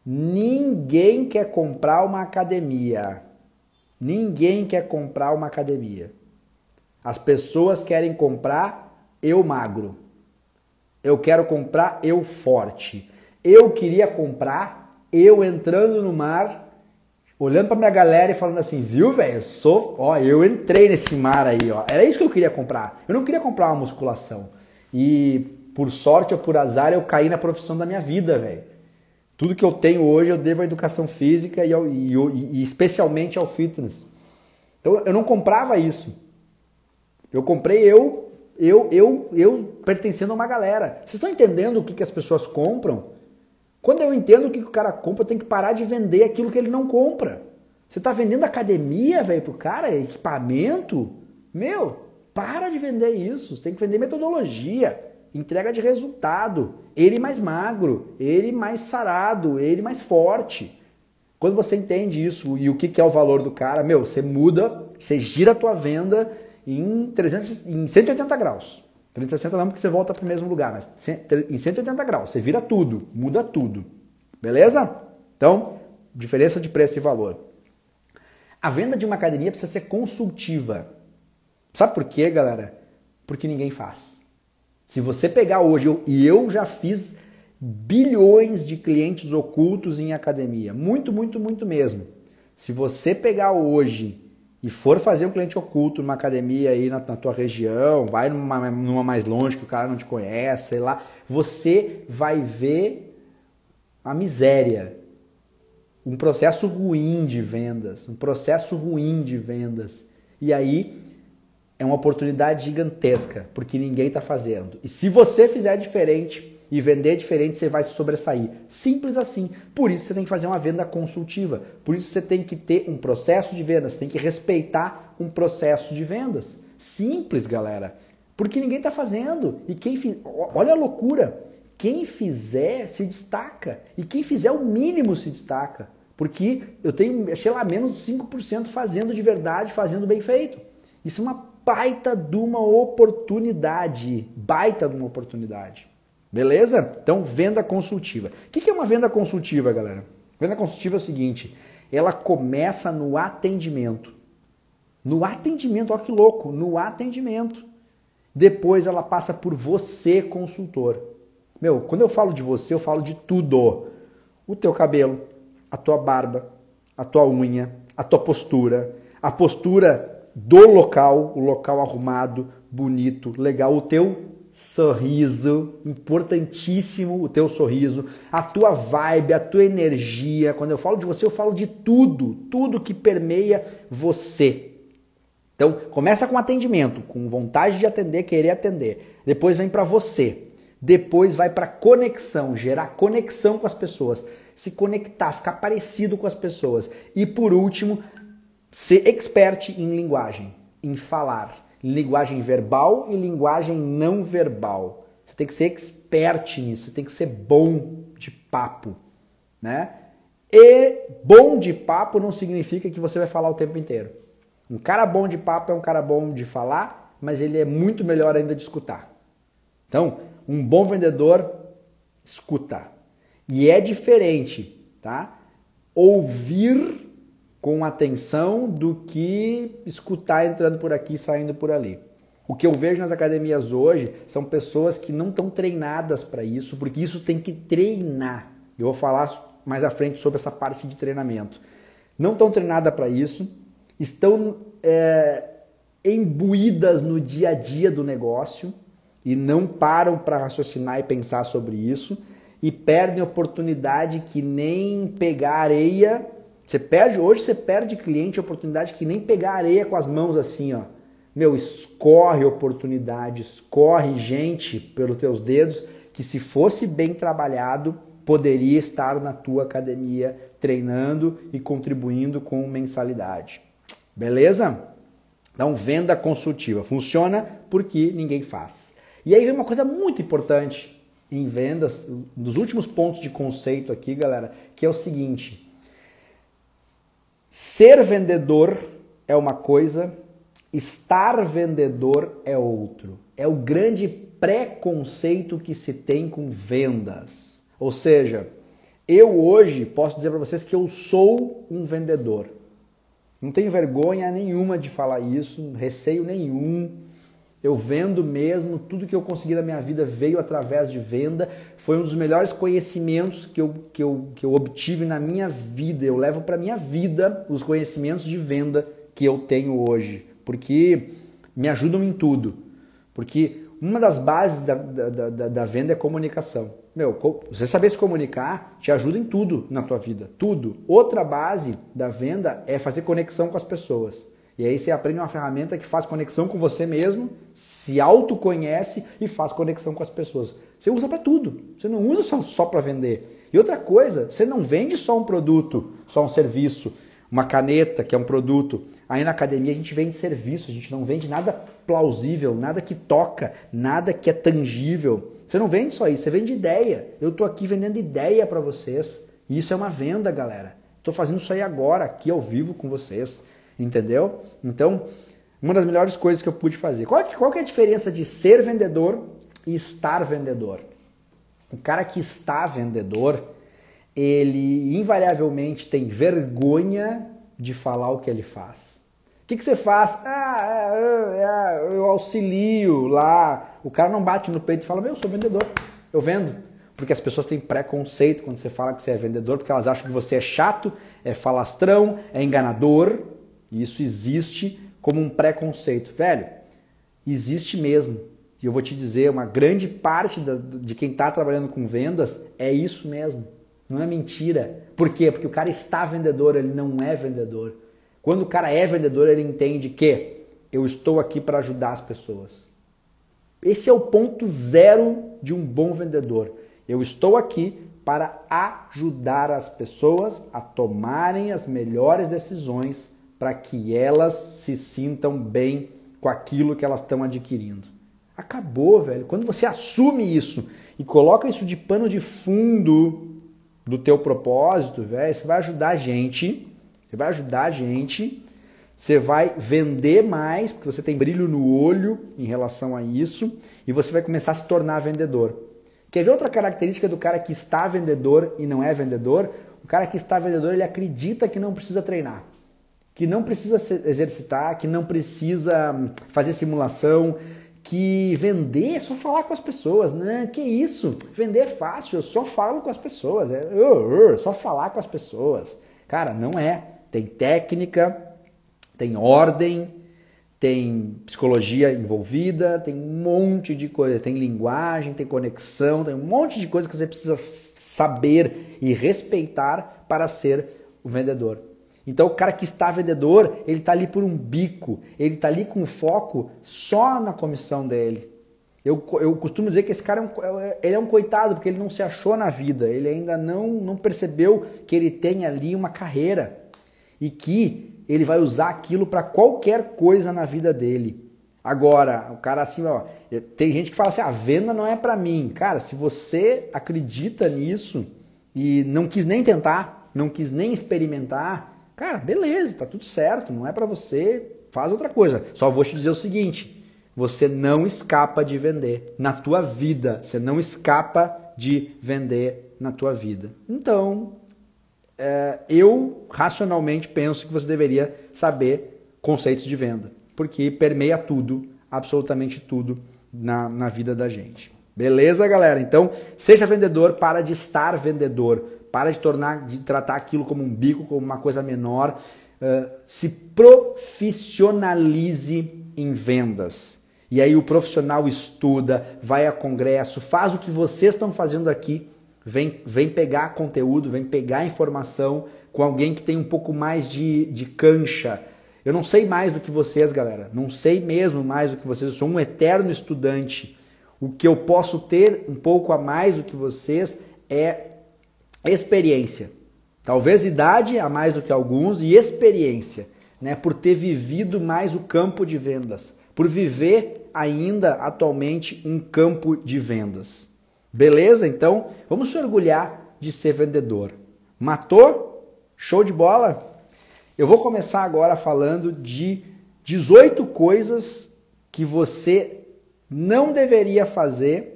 Ninguém quer comprar uma academia. Ninguém quer comprar uma academia. As pessoas querem comprar eu magro. Eu quero comprar eu forte. Eu queria comprar eu entrando no mar, olhando para minha galera e falando assim, viu, velho? Sou, ó, eu entrei nesse mar aí, ó. Era isso que eu queria comprar. Eu não queria comprar uma musculação. E por sorte ou por azar eu caí na profissão da minha vida, velho. Tudo que eu tenho hoje eu devo à educação física e, ao, e, e, especialmente ao fitness. Então eu não comprava isso. Eu comprei eu, eu, eu, eu pertencendo a uma galera. Vocês estão entendendo o que, que as pessoas compram? Quando eu entendo que, o cara compra, tenho que parar de vender aquilo que ele não compra. Você está vendendo academia, velho, pro cara, equipamento? Meu, para de vender isso. Você tem que vender metodologia, entrega de resultado. Ele mais magro, ele mais sarado, ele mais forte. Quando você entende isso e o que é o valor do cara, meu, você muda, você gira a tua venda em, 300, em 180 graus. 360 não porque você volta para o mesmo lugar, mas em 180 graus, você vira tudo, muda tudo. Beleza? Então, diferença de preço e valor. A venda de uma academia precisa ser consultiva. Sabe por quê, galera? Porque ninguém faz. Se você pegar hoje, eu, e eu já fiz bilhões de clientes ocultos em academia, muito, muito, muito mesmo. Se você pegar hoje e for fazer um cliente oculto numa academia aí na, na tua região, vai numa, numa, mais longe que o cara não te conhece, sei lá, você vai ver a miséria. Um processo ruim de vendas, um processo ruim de vendas. E aí é uma oportunidade gigantesca, porque ninguém está fazendo. E se você fizer diferente, e vender diferente, você vai se sobressair. Simples assim. Por isso você tem que fazer uma venda consultiva. Por isso você tem que ter um processo de vendas, você tem que respeitar um processo de vendas. Simples, galera. Porque ninguém está fazendo. E quem fiz... olha a loucura. Quem fizer se destaca. E quem fizer o mínimo se destaca. Porque eu tenho, sei lá, menos de 5% fazendo de verdade, fazendo bem feito. Isso é uma baita de uma oportunidade. Baita de uma oportunidade. Beleza? Então, venda consultiva. O que é uma venda consultiva, galera? Venda consultiva é o seguinte: ela começa no atendimento. No atendimento, olha que louco, no atendimento. Depois ela passa por você, consultor. Meu, quando eu falo de você, eu falo de tudo. O teu cabelo, a tua barba, a tua unha, a tua postura, a postura do local, o local arrumado, bonito, legal, o teu sorriso, importantíssimo o teu sorriso, a tua vibe, a tua energia. Quando eu falo de você, eu falo de tudo, tudo que permeia você. Então, começa com atendimento, com vontade de atender, querer atender. Depois vem para você. Depois vai para conexão, gerar conexão com as pessoas, se conectar, ficar parecido com as pessoas. E por último, ser expert em linguagem, em falar linguagem verbal e linguagem não verbal. Você tem que ser expert nisso, você tem que ser bom de papo, né? E bom de papo não significa que você vai falar o tempo inteiro. Um cara bom de papo é um cara bom de falar, mas ele é muito melhor ainda de escutar. Então, um bom vendedor escuta. E é diferente, tá? Ouvir com atenção do que escutar entrando por aqui e saindo por ali. O que eu vejo nas academias hoje são pessoas que não estão treinadas para isso, porque isso tem que treinar. Eu vou falar mais à frente sobre essa parte de treinamento. Não estão treinadas para isso, estão é, imbuídas no dia a dia do negócio e não param para raciocinar e pensar sobre isso e perdem oportunidade que nem pegar areia você perde, hoje você perde cliente oportunidade que nem pegar areia com as mãos assim, ó. Meu, escorre oportunidade, escorre gente pelos teus dedos que se fosse bem trabalhado, poderia estar na tua academia treinando e contribuindo com mensalidade. Beleza? Então, venda consultiva funciona porque ninguém faz. E aí vem uma coisa muito importante em vendas, um dos últimos pontos de conceito aqui, galera, que é o seguinte: ser vendedor é uma coisa, estar vendedor é outro. É o grande preconceito que se tem com vendas. Ou seja, eu hoje posso dizer para vocês que eu sou um vendedor. Não tenho vergonha nenhuma de falar isso, receio nenhum. Eu vendo mesmo, tudo que eu consegui na minha vida veio através de venda. Foi um dos melhores conhecimentos que eu, que eu, que eu obtive na minha vida. Eu levo para minha vida os conhecimentos de venda que eu tenho hoje, porque me ajudam em tudo. Porque uma das bases da, da, da, da venda é comunicação. Meu, você saber se comunicar te ajuda em tudo na tua vida, tudo. Outra base da venda é fazer conexão com as pessoas. E aí você aprende uma ferramenta que faz conexão com você mesmo, se autoconhece e faz conexão com as pessoas. Você usa para tudo. Você não usa só, só para vender. E outra coisa, você não vende só um produto, só um serviço, uma caneta que é um produto. Aí na academia a gente vende serviço, a gente não vende nada plausível, nada que toca, nada que é tangível. Você não vende só isso, você vende ideia. Eu estou aqui vendendo ideia para vocês. E isso é uma venda, galera. Estou fazendo isso aí agora, aqui ao vivo com vocês. Entendeu? Então, uma das melhores coisas que eu pude fazer. Qual, qual é a diferença de ser vendedor e estar vendedor? O cara que está vendedor, ele invariavelmente tem vergonha de falar o que ele faz. O que, que você faz? Ah, é, é, eu auxilio lá. O cara não bate no peito e fala: Meu, eu sou vendedor, eu vendo. Porque as pessoas têm preconceito quando você fala que você é vendedor, porque elas acham que você é chato, é falastrão, é enganador. E isso existe como um preconceito. Velho, existe mesmo. E eu vou te dizer, uma grande parte da, de quem está trabalhando com vendas é isso mesmo. Não é mentira. Por quê? Porque o cara está vendedor, ele não é vendedor. Quando o cara é vendedor, ele entende que eu estou aqui para ajudar as pessoas. Esse é o ponto zero de um bom vendedor. Eu estou aqui para ajudar as pessoas a tomarem as melhores decisões para que elas se sintam bem com aquilo que elas estão adquirindo. Acabou, velho. Quando você assume isso e coloca isso de pano de fundo do teu propósito, velho, você vai ajudar a gente, você vai ajudar a gente, você vai vender mais, porque você tem brilho no olho em relação a isso, e você vai começar a se tornar vendedor. Quer ver outra característica do cara que está vendedor e não é vendedor? O cara que está vendedor, ele acredita que não precisa treinar que não precisa exercitar, que não precisa hum, fazer simulação, que vender é só falar com as pessoas, né? Que isso? Vender é fácil, eu só falo com as pessoas, é uh, uh, só falar com as pessoas. Cara, não é. Tem técnica, tem ordem, tem psicologia envolvida, tem um monte de coisa, tem linguagem, tem conexão, tem um monte de coisa que você precisa saber e respeitar para ser o vendedor. Então o cara que está vendedor, ele está ali por um bico, ele está ali com foco só na comissão dele. Eu, eu costumo dizer que esse cara é um, é, ele é um coitado porque ele não se achou na vida, ele ainda não, não percebeu que ele tem ali uma carreira e que ele vai usar aquilo para qualquer coisa na vida dele. Agora, o cara assim, ó, tem gente que fala assim: a venda não é para mim. Cara, se você acredita nisso e não quis nem tentar, não quis nem experimentar, Cara, beleza, tá tudo certo, não é para você, faz outra coisa. Só vou te dizer o seguinte, você não escapa de vender na tua vida, você não escapa de vender na tua vida. Então, é, eu racionalmente penso que você deveria saber conceitos de venda, porque permeia tudo, absolutamente tudo na, na vida da gente. Beleza, galera? Então, seja vendedor, para de estar vendedor. Para de tornar, de tratar aquilo como um bico, como uma coisa menor. Uh, se profissionalize em vendas. E aí o profissional estuda, vai a congresso, faz o que vocês estão fazendo aqui, vem, vem pegar conteúdo, vem pegar informação com alguém que tem um pouco mais de, de cancha. Eu não sei mais do que vocês, galera. Não sei mesmo mais do que vocês. Eu sou um eterno estudante. O que eu posso ter um pouco a mais do que vocês é experiência. Talvez idade a mais do que alguns e experiência, né? Por ter vivido mais o campo de vendas, por viver ainda atualmente um campo de vendas. Beleza? Então, vamos se orgulhar de ser vendedor. Matou? Show de bola? Eu vou começar agora falando de 18 coisas que você não deveria fazer,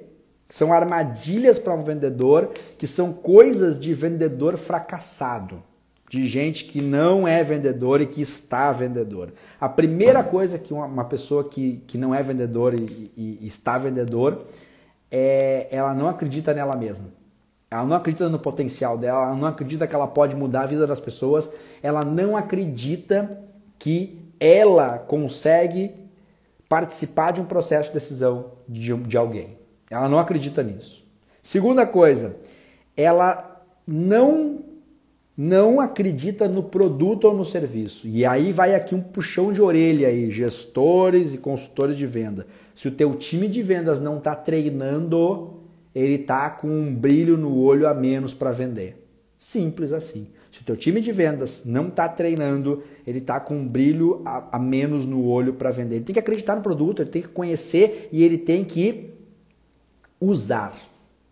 são armadilhas para um vendedor, que são coisas de vendedor fracassado, de gente que não é vendedor e que está vendedor. A primeira coisa que uma, uma pessoa que, que não é vendedor e, e, e está vendedor é ela não acredita nela mesma. Ela não acredita no potencial dela, ela não acredita que ela pode mudar a vida das pessoas, ela não acredita que ela consegue participar de um processo de decisão de, de alguém. Ela não acredita nisso. Segunda coisa, ela não não acredita no produto ou no serviço. E aí vai aqui um puxão de orelha aí, gestores e consultores de venda. Se o teu time de vendas não está treinando, ele tá com um brilho no olho a menos para vender. Simples assim. Se o teu time de vendas não está treinando, ele está com um brilho a, a menos no olho para vender. Ele tem que acreditar no produto, ele tem que conhecer e ele tem que usar.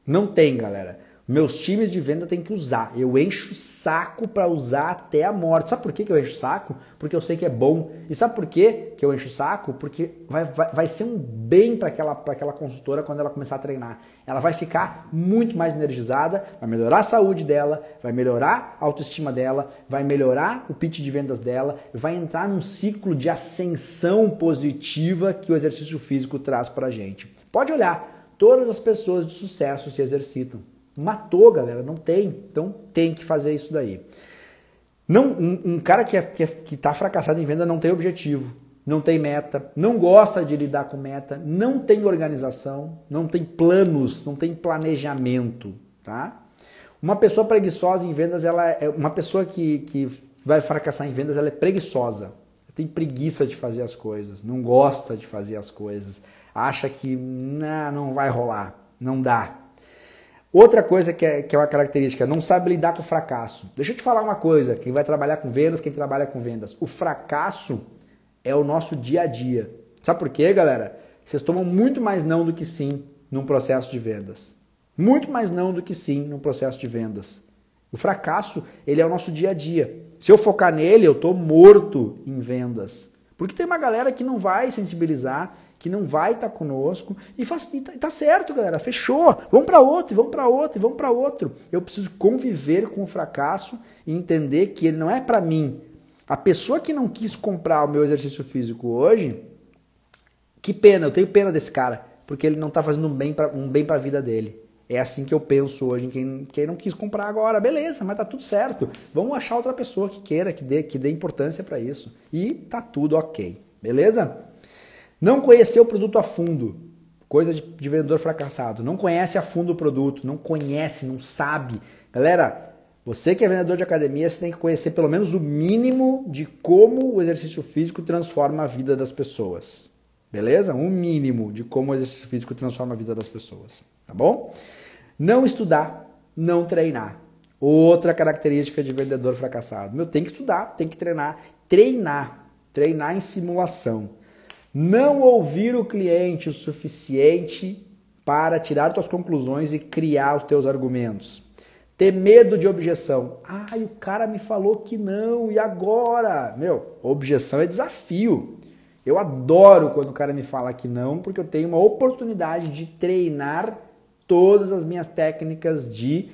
Não tem, galera. Meus times de venda têm que usar. Eu encho o saco para usar até a morte. Sabe por que eu encho o saco? Porque eu sei que é bom. E sabe por que eu encho o saco? Porque vai, vai, vai ser um bem para aquela, aquela consultora quando ela começar a treinar. Ela vai ficar muito mais energizada, vai melhorar a saúde dela, vai melhorar a autoestima dela, vai melhorar o pitch de vendas dela, vai entrar num ciclo de ascensão positiva que o exercício físico traz para a gente. Pode olhar, todas as pessoas de sucesso se exercitam. Matou, galera, não tem. Então tem que fazer isso daí. Não, um, um cara que, é, que, é, que tá fracassado em venda não tem objetivo, não tem meta, não gosta de lidar com meta, não tem organização, não tem planos, não tem planejamento, tá? Uma pessoa preguiçosa em vendas, ela é uma pessoa que, que vai fracassar em vendas, ela é preguiçosa. Tem preguiça de fazer as coisas, não gosta de fazer as coisas, acha que não vai rolar, não dá. Outra coisa que é, que é uma característica, não sabe lidar com o fracasso. Deixa eu te falar uma coisa, quem vai trabalhar com vendas, quem trabalha com vendas. O fracasso é o nosso dia a dia. Sabe por quê, galera? Vocês tomam muito mais não do que sim num processo de vendas. Muito mais não do que sim num processo de vendas. O fracasso, ele é o nosso dia a dia. Se eu focar nele, eu estou morto em vendas. Porque tem uma galera que não vai sensibilizar que não vai estar tá conosco e faz e tá, tá, certo, galera, fechou. Vamos para outro, vamos para outro, vamos para outro. Eu preciso conviver com o fracasso e entender que ele não é para mim. A pessoa que não quis comprar o meu exercício físico hoje, que pena, eu tenho pena desse cara, porque ele não está fazendo um bem para um bem a vida dele. É assim que eu penso hoje em quem, quem não quis comprar agora. Beleza, mas tá tudo certo. Vamos achar outra pessoa que queira, que dê, que dê importância para isso. E tá tudo ok. Beleza? Não conhecer o produto a fundo, coisa de, de, vendedor fracassado. Não conhece a fundo o produto, não conhece, não sabe. Galera, você que é vendedor de academia, você tem que conhecer pelo menos o mínimo de como o exercício físico transforma a vida das pessoas. Beleza? Um mínimo de como o exercício físico transforma a vida das pessoas. Tá bom? Não estudar, não treinar. Outra característica de vendedor fracassado. Meu, tem que estudar, tem que treinar. Treinar. Treinar em simulação. Não ouvir o cliente o suficiente para tirar suas conclusões e criar os teus argumentos. Ter medo de objeção. Ah, o cara me falou que não, e agora? Meu, objeção é desafio. Eu adoro quando o cara me fala que não, porque eu tenho uma oportunidade de treinar todas as minhas técnicas de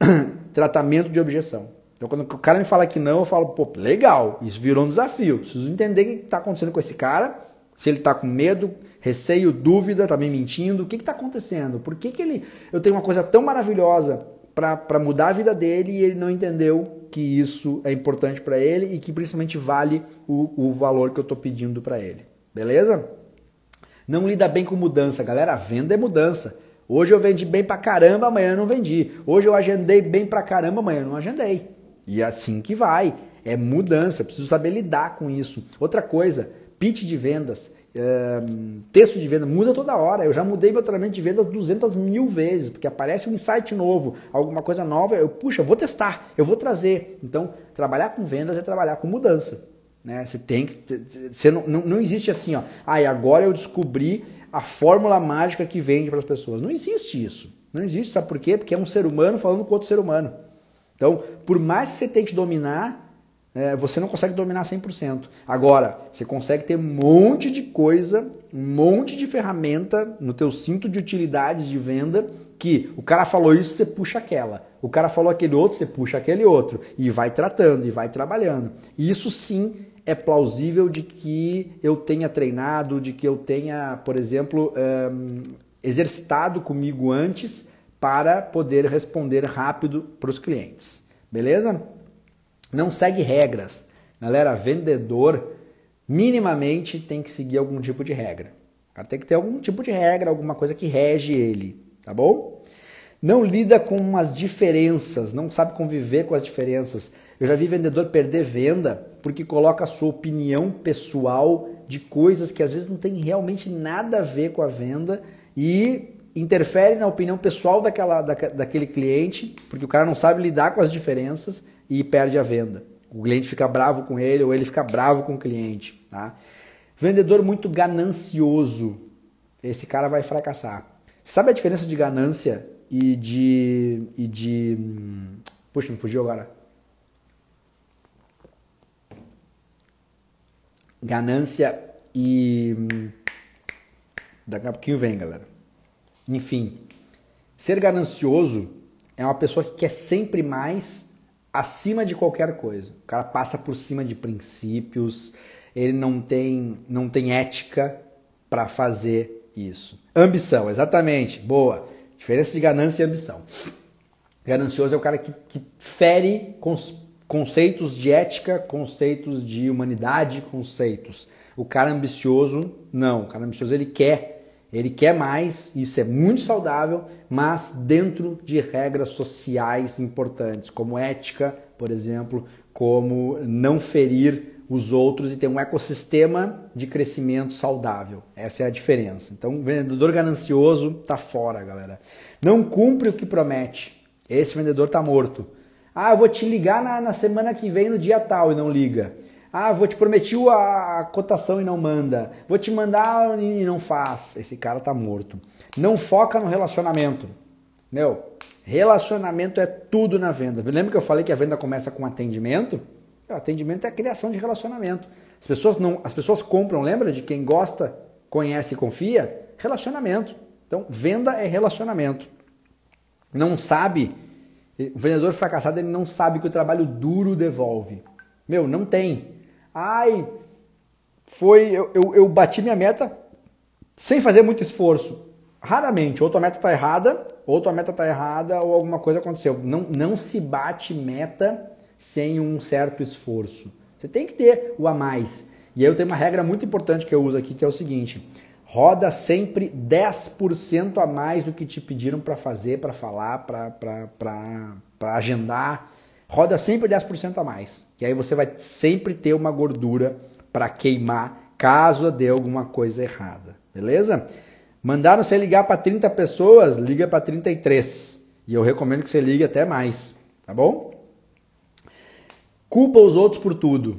[COUGHS] tratamento de objeção. Então, quando o cara me fala que não, eu falo, pô, legal, isso virou um desafio. Preciso entender o que está acontecendo com esse cara se ele está com medo, receio, dúvida, está me mentindo, o que está acontecendo? Por que, que ele. Eu tenho uma coisa tão maravilhosa para mudar a vida dele e ele não entendeu que isso é importante para ele e que principalmente vale o, o valor que eu estou pedindo para ele. Beleza? Não lida bem com mudança, galera. Venda é mudança. Hoje eu vendi bem pra caramba, amanhã eu não vendi. Hoje eu agendei bem pra caramba, amanhã eu não agendei. E é assim que vai. É mudança. Preciso saber lidar com isso. Outra coisa, pitch de vendas, é, texto de venda, muda toda hora. Eu já mudei meu treinamento de vendas 200 mil vezes, porque aparece um insight novo, alguma coisa nova, eu, puxa, vou testar, eu vou trazer. Então, trabalhar com vendas é trabalhar com mudança. Né? Você tem que. Você não, não, não existe assim, ó. Ah, e agora eu descobri a fórmula mágica que vende para as pessoas. Não existe isso. Não existe, sabe por quê? Porque é um ser humano falando com outro ser humano. Então, por mais que você tente dominar, é, você não consegue dominar 100%. Agora, você consegue ter um monte de coisa, um monte de ferramenta no teu cinto de utilidades de venda que o cara falou isso, você puxa aquela. O cara falou aquele outro, você puxa aquele outro. E vai tratando, e vai trabalhando. E isso sim é plausível de que eu tenha treinado, de que eu tenha, por exemplo, um, exercitado comigo antes para poder responder rápido para os clientes. Beleza? Não segue regras. Galera, vendedor minimamente tem que seguir algum tipo de regra. Tem que ter algum tipo de regra, alguma coisa que rege ele, tá bom? Não lida com as diferenças, não sabe conviver com as diferenças. Eu já vi vendedor perder venda porque coloca a sua opinião pessoal de coisas que às vezes não tem realmente nada a ver com a venda e interfere na opinião pessoal daquela, daquele cliente, porque o cara não sabe lidar com as diferenças e perde a venda. O cliente fica bravo com ele ou ele fica bravo com o cliente. Tá? Vendedor muito ganancioso, esse cara vai fracassar. Sabe a diferença de ganância e de. e de. Hum, puxa, me fugiu agora. Ganância e. Hum, daqui a pouquinho vem, galera. Enfim, ser ganancioso é uma pessoa que quer sempre mais acima de qualquer coisa. O cara passa por cima de princípios, ele não tem, não tem ética para fazer isso. Ambição, exatamente, boa. Diferença de ganância e ambição. Ganancioso é o cara que, que fere conceitos de ética, conceitos de humanidade, conceitos. O cara ambicioso, não. O cara ambicioso ele quer ele quer mais, isso é muito saudável, mas dentro de regras sociais importantes, como ética, por exemplo, como não ferir os outros e ter um ecossistema de crescimento saudável. Essa é a diferença. Então, vendedor ganancioso tá fora, galera. Não cumpre o que promete. Esse vendedor tá morto. Ah, eu vou te ligar na, na semana que vem no dia tal e não liga. Ah, vou te prometer a cotação e não manda. Vou te mandar e não faz. Esse cara tá morto. Não foca no relacionamento. Meu, relacionamento é tudo na venda. Lembra que eu falei que a venda começa com atendimento? O atendimento é a criação de relacionamento. As pessoas não, as pessoas compram, lembra de quem gosta, conhece e confia? Relacionamento. Então, venda é relacionamento. Não sabe, o vendedor fracassado ele não sabe que o trabalho duro devolve. Meu, não tem. Ai, foi. Eu, eu, eu bati minha meta sem fazer muito esforço. Raramente, ou tua meta está errada, ou tua meta está errada, ou alguma coisa aconteceu. Não, não se bate meta sem um certo esforço. Você tem que ter o a mais. E aí eu tenho uma regra muito importante que eu uso aqui, que é o seguinte: roda sempre 10% a mais do que te pediram para fazer, para falar, para agendar roda sempre 10% a mais. E aí você vai sempre ter uma gordura para queimar caso dê alguma coisa errada. Beleza? Mandaram você ligar para 30 pessoas, liga para 33. E eu recomendo que você ligue até mais, tá bom? Culpa os outros por tudo.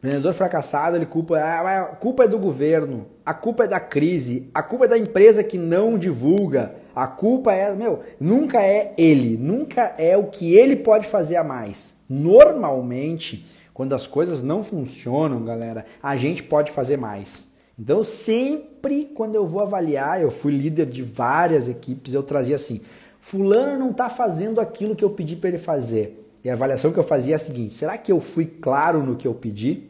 Vendedor fracassado, ele culpa, ah, a culpa é do governo, a culpa é da crise, a culpa é da empresa que não divulga, a culpa é, meu, nunca é ele, nunca é o que ele pode fazer a mais. Normalmente, quando as coisas não funcionam, galera, a gente pode fazer mais. Então, sempre quando eu vou avaliar, eu fui líder de várias equipes, eu trazia assim: Fulano não está fazendo aquilo que eu pedi para ele fazer. E a avaliação que eu fazia é a seguinte: será que eu fui claro no que eu pedi?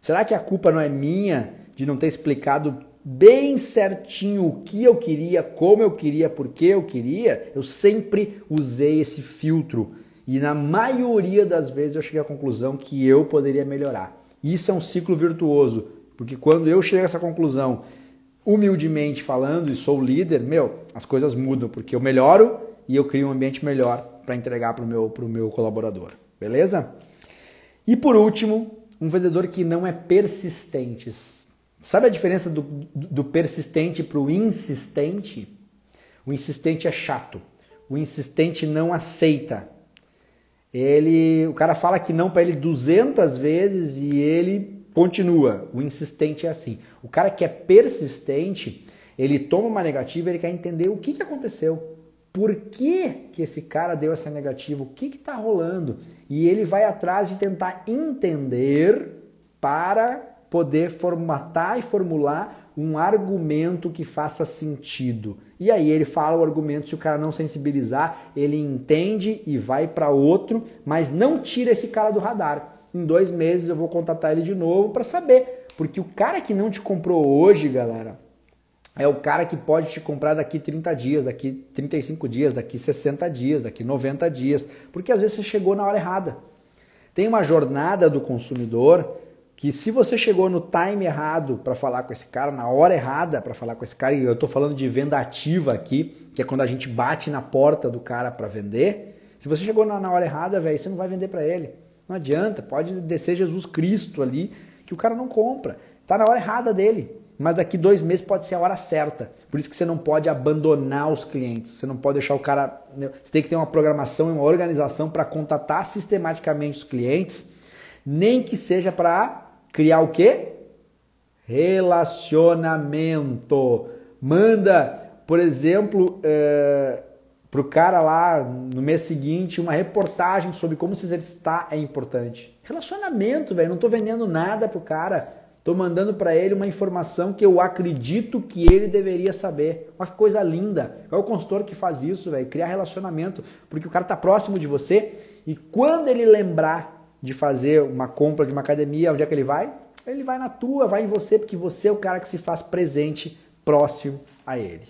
Será que a culpa não é minha de não ter explicado bem certinho o que eu queria, como eu queria, por que eu queria, eu sempre usei esse filtro. E na maioria das vezes eu cheguei à conclusão que eu poderia melhorar. Isso é um ciclo virtuoso, porque quando eu chego a essa conclusão, humildemente falando, e sou líder, meu, as coisas mudam, porque eu melhoro e eu crio um ambiente melhor para entregar para o meu, meu colaborador. Beleza? E por último, um vendedor que não é persistente Sabe a diferença do, do persistente para o insistente? O insistente é chato. O insistente não aceita. Ele, o cara fala que não para ele 200 vezes e ele continua. O insistente é assim. O cara que é persistente, ele toma uma negativa, ele quer entender o que, que aconteceu. Por que, que esse cara deu essa negativa? O que está rolando? E ele vai atrás de tentar entender para poder formatar e formular um argumento que faça sentido. E aí ele fala o argumento, se o cara não sensibilizar, ele entende e vai para outro, mas não tira esse cara do radar. Em dois meses eu vou contatar ele de novo para saber. Porque o cara que não te comprou hoje, galera, é o cara que pode te comprar daqui 30 dias, daqui 35 dias, daqui 60 dias, daqui 90 dias. Porque às vezes você chegou na hora errada. Tem uma jornada do consumidor que se você chegou no time errado para falar com esse cara, na hora errada para falar com esse cara, e eu estou falando de venda ativa aqui, que é quando a gente bate na porta do cara para vender, se você chegou na hora errada, velho, você não vai vender para ele. Não adianta, pode descer Jesus Cristo ali, que o cara não compra. Tá na hora errada dele. Mas daqui dois meses pode ser a hora certa. Por isso que você não pode abandonar os clientes. Você não pode deixar o cara. Né, você tem que ter uma programação e uma organização para contatar sistematicamente os clientes, nem que seja para criar o quê? Relacionamento. Manda, por exemplo, é, para o cara lá no mês seguinte uma reportagem sobre como se exercitar é importante. Relacionamento, velho. Não estou vendendo nada pro cara. Estou mandando para ele uma informação que eu acredito que ele deveria saber. Olha que coisa linda. É o consultor que faz isso, velho? Criar relacionamento. Porque o cara está próximo de você e quando ele lembrar de fazer uma compra de uma academia, onde é que ele vai? Ele vai na tua, vai em você, porque você é o cara que se faz presente próximo a ele.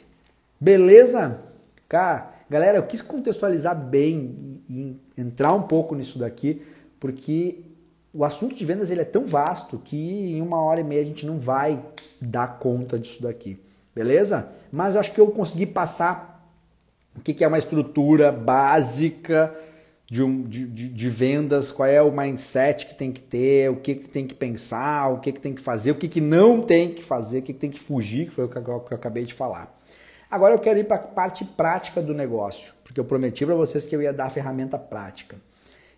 Beleza? Cara, galera, eu quis contextualizar bem e, e entrar um pouco nisso daqui, porque o assunto de vendas ele é tão vasto que em uma hora e meia a gente não vai dar conta disso daqui. Beleza? Mas eu acho que eu consegui passar o que é uma estrutura básica de, um, de, de, de, vendas, qual é o mindset que tem que ter, o que, que tem que pensar, o que, que tem que fazer, o que, que não tem que fazer, o que, que tem que fugir, que foi o que eu, que eu acabei de falar. Agora eu quero ir para a parte prática do negócio, porque eu prometi para vocês que eu ia dar a ferramenta prática.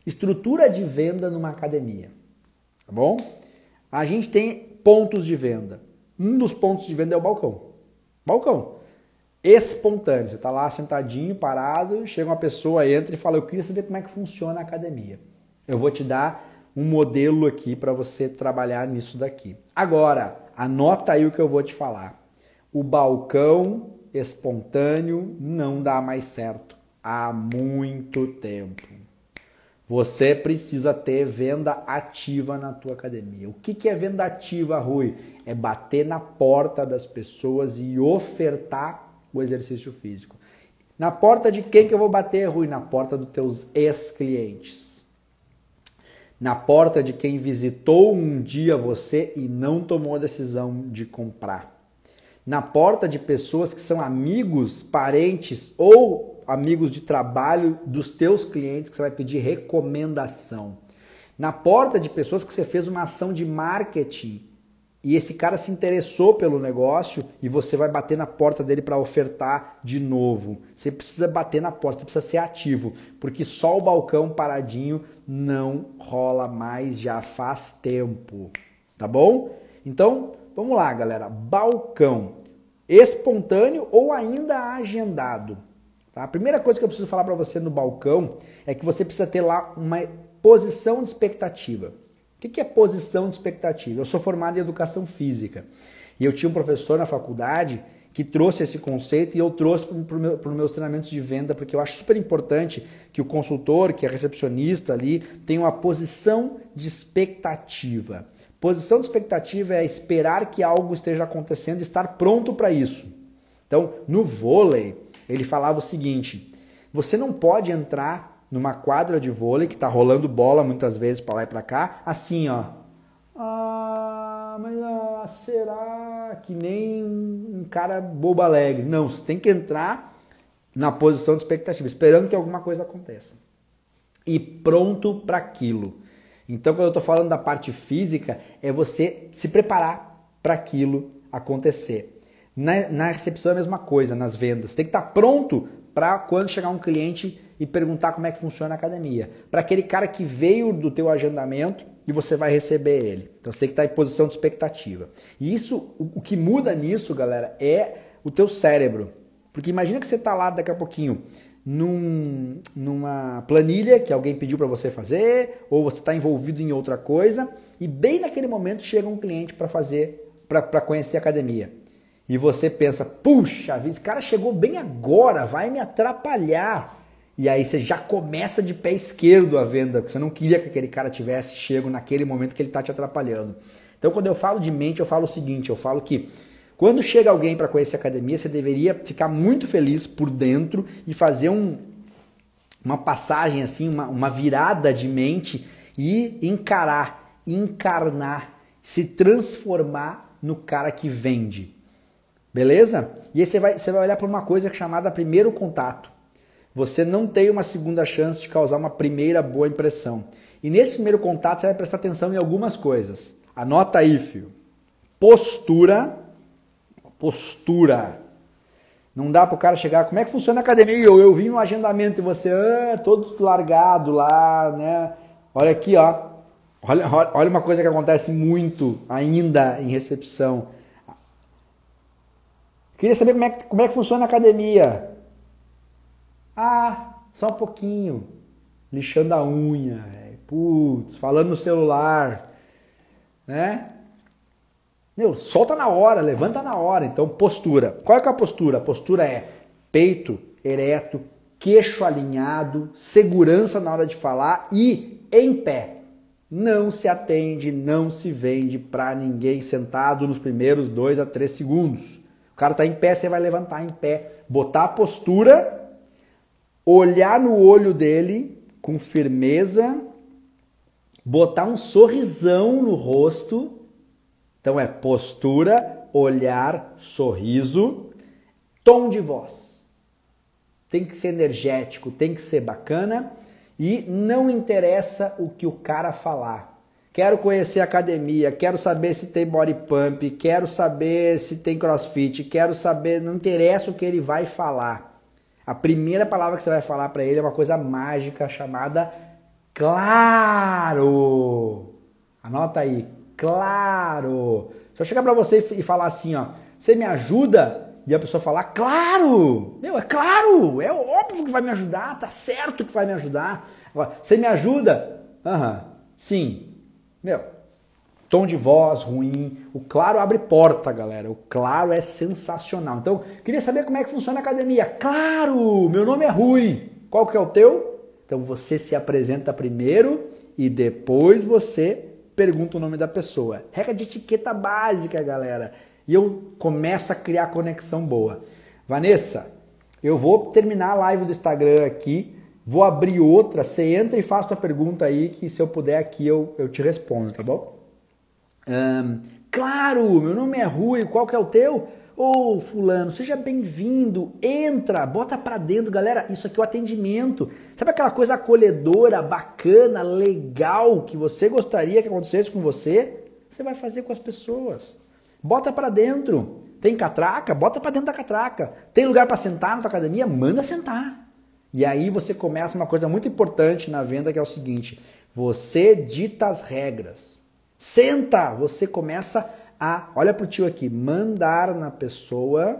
Estrutura de venda numa academia, tá bom? A gente tem pontos de venda. Um dos pontos de venda é o balcão. Balcão espontâneo. Você está lá sentadinho, parado, chega uma pessoa, entra e fala: Eu queria saber como é que funciona a academia. Eu vou te dar um modelo aqui para você trabalhar nisso daqui. Agora, anota aí o que eu vou te falar. O balcão espontâneo não dá mais certo há muito tempo. Você precisa ter venda ativa na tua academia. O que é venda ativa, Rui? É bater na porta das pessoas e ofertar o exercício físico. Na porta de quem que eu vou bater, Rui? Na porta dos teus ex-clientes. Na porta de quem visitou um dia você e não tomou a decisão de comprar. Na porta de pessoas que são amigos, parentes ou amigos de trabalho dos teus clientes que você vai pedir recomendação. Na porta de pessoas que você fez uma ação de marketing e esse cara se interessou pelo negócio e você vai bater na porta dele para ofertar de novo. Você precisa bater na porta, você precisa ser ativo, porque só o balcão paradinho não rola mais já faz tempo, tá bom? Então, vamos lá, galera. Balcão espontâneo ou ainda agendado. Tá? A primeira coisa que eu preciso falar para você no balcão é que você precisa ter lá uma posição de expectativa. O que é posição de expectativa? Eu sou formado em educação física e eu tinha um professor na faculdade que trouxe esse conceito e eu trouxe para meu, os meus treinamentos de venda, porque eu acho super importante que o consultor, que é recepcionista ali, tenha uma posição de expectativa. Posição de expectativa é esperar que algo esteja acontecendo e estar pronto para isso. Então, no vôlei, ele falava o seguinte: você não pode entrar numa quadra de vôlei que tá rolando bola muitas vezes para lá e para cá, assim, ó. Ah, mas ah, será que nem um cara bobo alegre? Não, você tem que entrar na posição de expectativa, esperando que alguma coisa aconteça. E pronto para aquilo. Então, quando eu estou falando da parte física, é você se preparar para aquilo acontecer. Na, na recepção é a mesma coisa, nas vendas. Tem que estar tá pronto para quando chegar um cliente e perguntar como é que funciona a academia. Para aquele cara que veio do teu agendamento e você vai receber ele. Então você tem que estar em posição de expectativa. E isso, o que muda nisso, galera, é o teu cérebro. Porque imagina que você está lá daqui a pouquinho num, numa planilha que alguém pediu para você fazer, ou você está envolvido em outra coisa, e bem naquele momento chega um cliente para fazer, para conhecer a academia. E você pensa, puxa esse cara chegou bem agora, vai me atrapalhar. E aí você já começa de pé esquerdo a venda, porque você não queria que aquele cara tivesse chego naquele momento que ele está te atrapalhando. Então, quando eu falo de mente, eu falo o seguinte: eu falo que quando chega alguém para conhecer a academia, você deveria ficar muito feliz por dentro e fazer um, uma passagem assim, uma, uma virada de mente e encarar, encarnar, se transformar no cara que vende. Beleza? E aí você vai, você vai olhar para uma coisa chamada primeiro contato. Você não tem uma segunda chance de causar uma primeira boa impressão. E nesse primeiro contato você vai prestar atenção em algumas coisas. Anota aí, filho. Postura postura. Não dá para o cara chegar, como é que funciona a academia? Eu, eu vim no agendamento e você, ah, todo largado lá, né? Olha aqui, ó. Olha, olha uma coisa que acontece muito ainda em recepção. Queria saber como é, como é que funciona a academia. Ah, só um pouquinho. Lixando a unha, putz, falando no celular, né? Meu, solta na hora, levanta na hora. Então, postura. Qual é, é a postura? A postura é peito ereto, queixo alinhado, segurança na hora de falar e em pé. Não se atende, não se vende para ninguém sentado nos primeiros dois a três segundos. O cara tá em pé, você vai levantar em pé, botar a postura, olhar no olho dele com firmeza, botar um sorrisão no rosto então é postura, olhar, sorriso, tom de voz. Tem que ser energético, tem que ser bacana e não interessa o que o cara falar. Quero conhecer a academia, quero saber se tem body pump, quero saber se tem crossfit, quero saber, não interessa o que ele vai falar. A primeira palavra que você vai falar para ele é uma coisa mágica chamada claro. Anota aí, Claro! Se eu chegar para você e falar assim, ó, você me ajuda? E a pessoa falar, claro! Meu, é claro! É óbvio que vai me ajudar, tá certo que vai me ajudar. Agora, você me ajuda? Aham, sim. Meu, tom de voz ruim. O claro abre porta, galera. O claro é sensacional. Então, queria saber como é que funciona a academia. Claro! Meu nome é Rui. Qual que é o teu? Então você se apresenta primeiro e depois você pergunta o nome da pessoa. Regra de etiqueta básica, galera. E eu começo a criar conexão boa. Vanessa, eu vou terminar a live do Instagram aqui, vou abrir outra, você entra e faz tua pergunta aí, que se eu puder aqui eu, eu te respondo, tá bom? Um, claro, meu nome é Rui, qual que é o teu? Ô, oh, fulano, seja bem-vindo, entra, bota para dentro, galera, isso aqui é o atendimento. Sabe aquela coisa acolhedora, bacana, legal que você gostaria que acontecesse com você? Você vai fazer com as pessoas. Bota para dentro. Tem catraca? Bota para dentro da catraca. Tem lugar para sentar na tua academia? Manda sentar. E aí você começa uma coisa muito importante na venda que é o seguinte: você dita as regras. Senta, você começa a, olha pro tio aqui, mandar na pessoa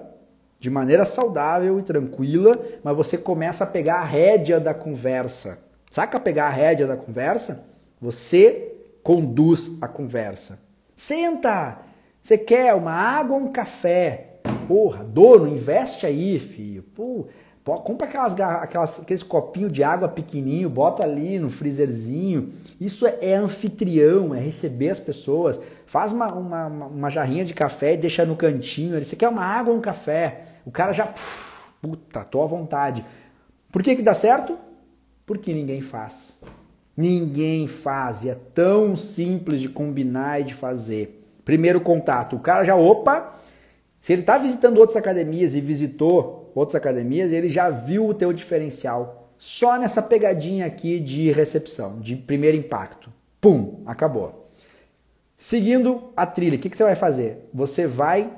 de maneira saudável e tranquila, mas você começa a pegar a rédea da conversa. Saca pegar a rédea da conversa? Você conduz a conversa. Senta! Você quer uma água ou um café? Porra, dono, investe aí, filho. Pô, compra aquelas, aquelas, aqueles copinhos de água pequenininho, bota ali no freezerzinho. Isso é, é anfitrião, é receber as pessoas. Faz uma, uma, uma jarrinha de café e deixa no cantinho. Você quer uma água ou um café? O cara já, puta, tô à vontade. Por que que dá certo? Porque ninguém faz. Ninguém faz. E é tão simples de combinar e de fazer. Primeiro contato. O cara já, opa, se ele está visitando outras academias e visitou outras academias, ele já viu o teu diferencial só nessa pegadinha aqui de recepção, de primeiro impacto. Pum, acabou. Seguindo a trilha, o que, que você vai fazer? Você vai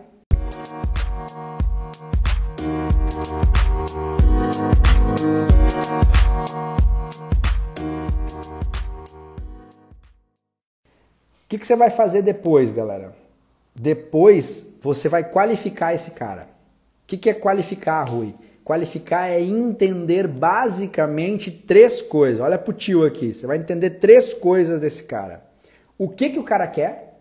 O que, que você vai fazer depois, galera? Depois você vai qualificar esse cara. Que, que é qualificar, Rui? Qualificar é entender basicamente três coisas. Olha pro tio aqui. Você vai entender três coisas desse cara. O que, que o cara quer?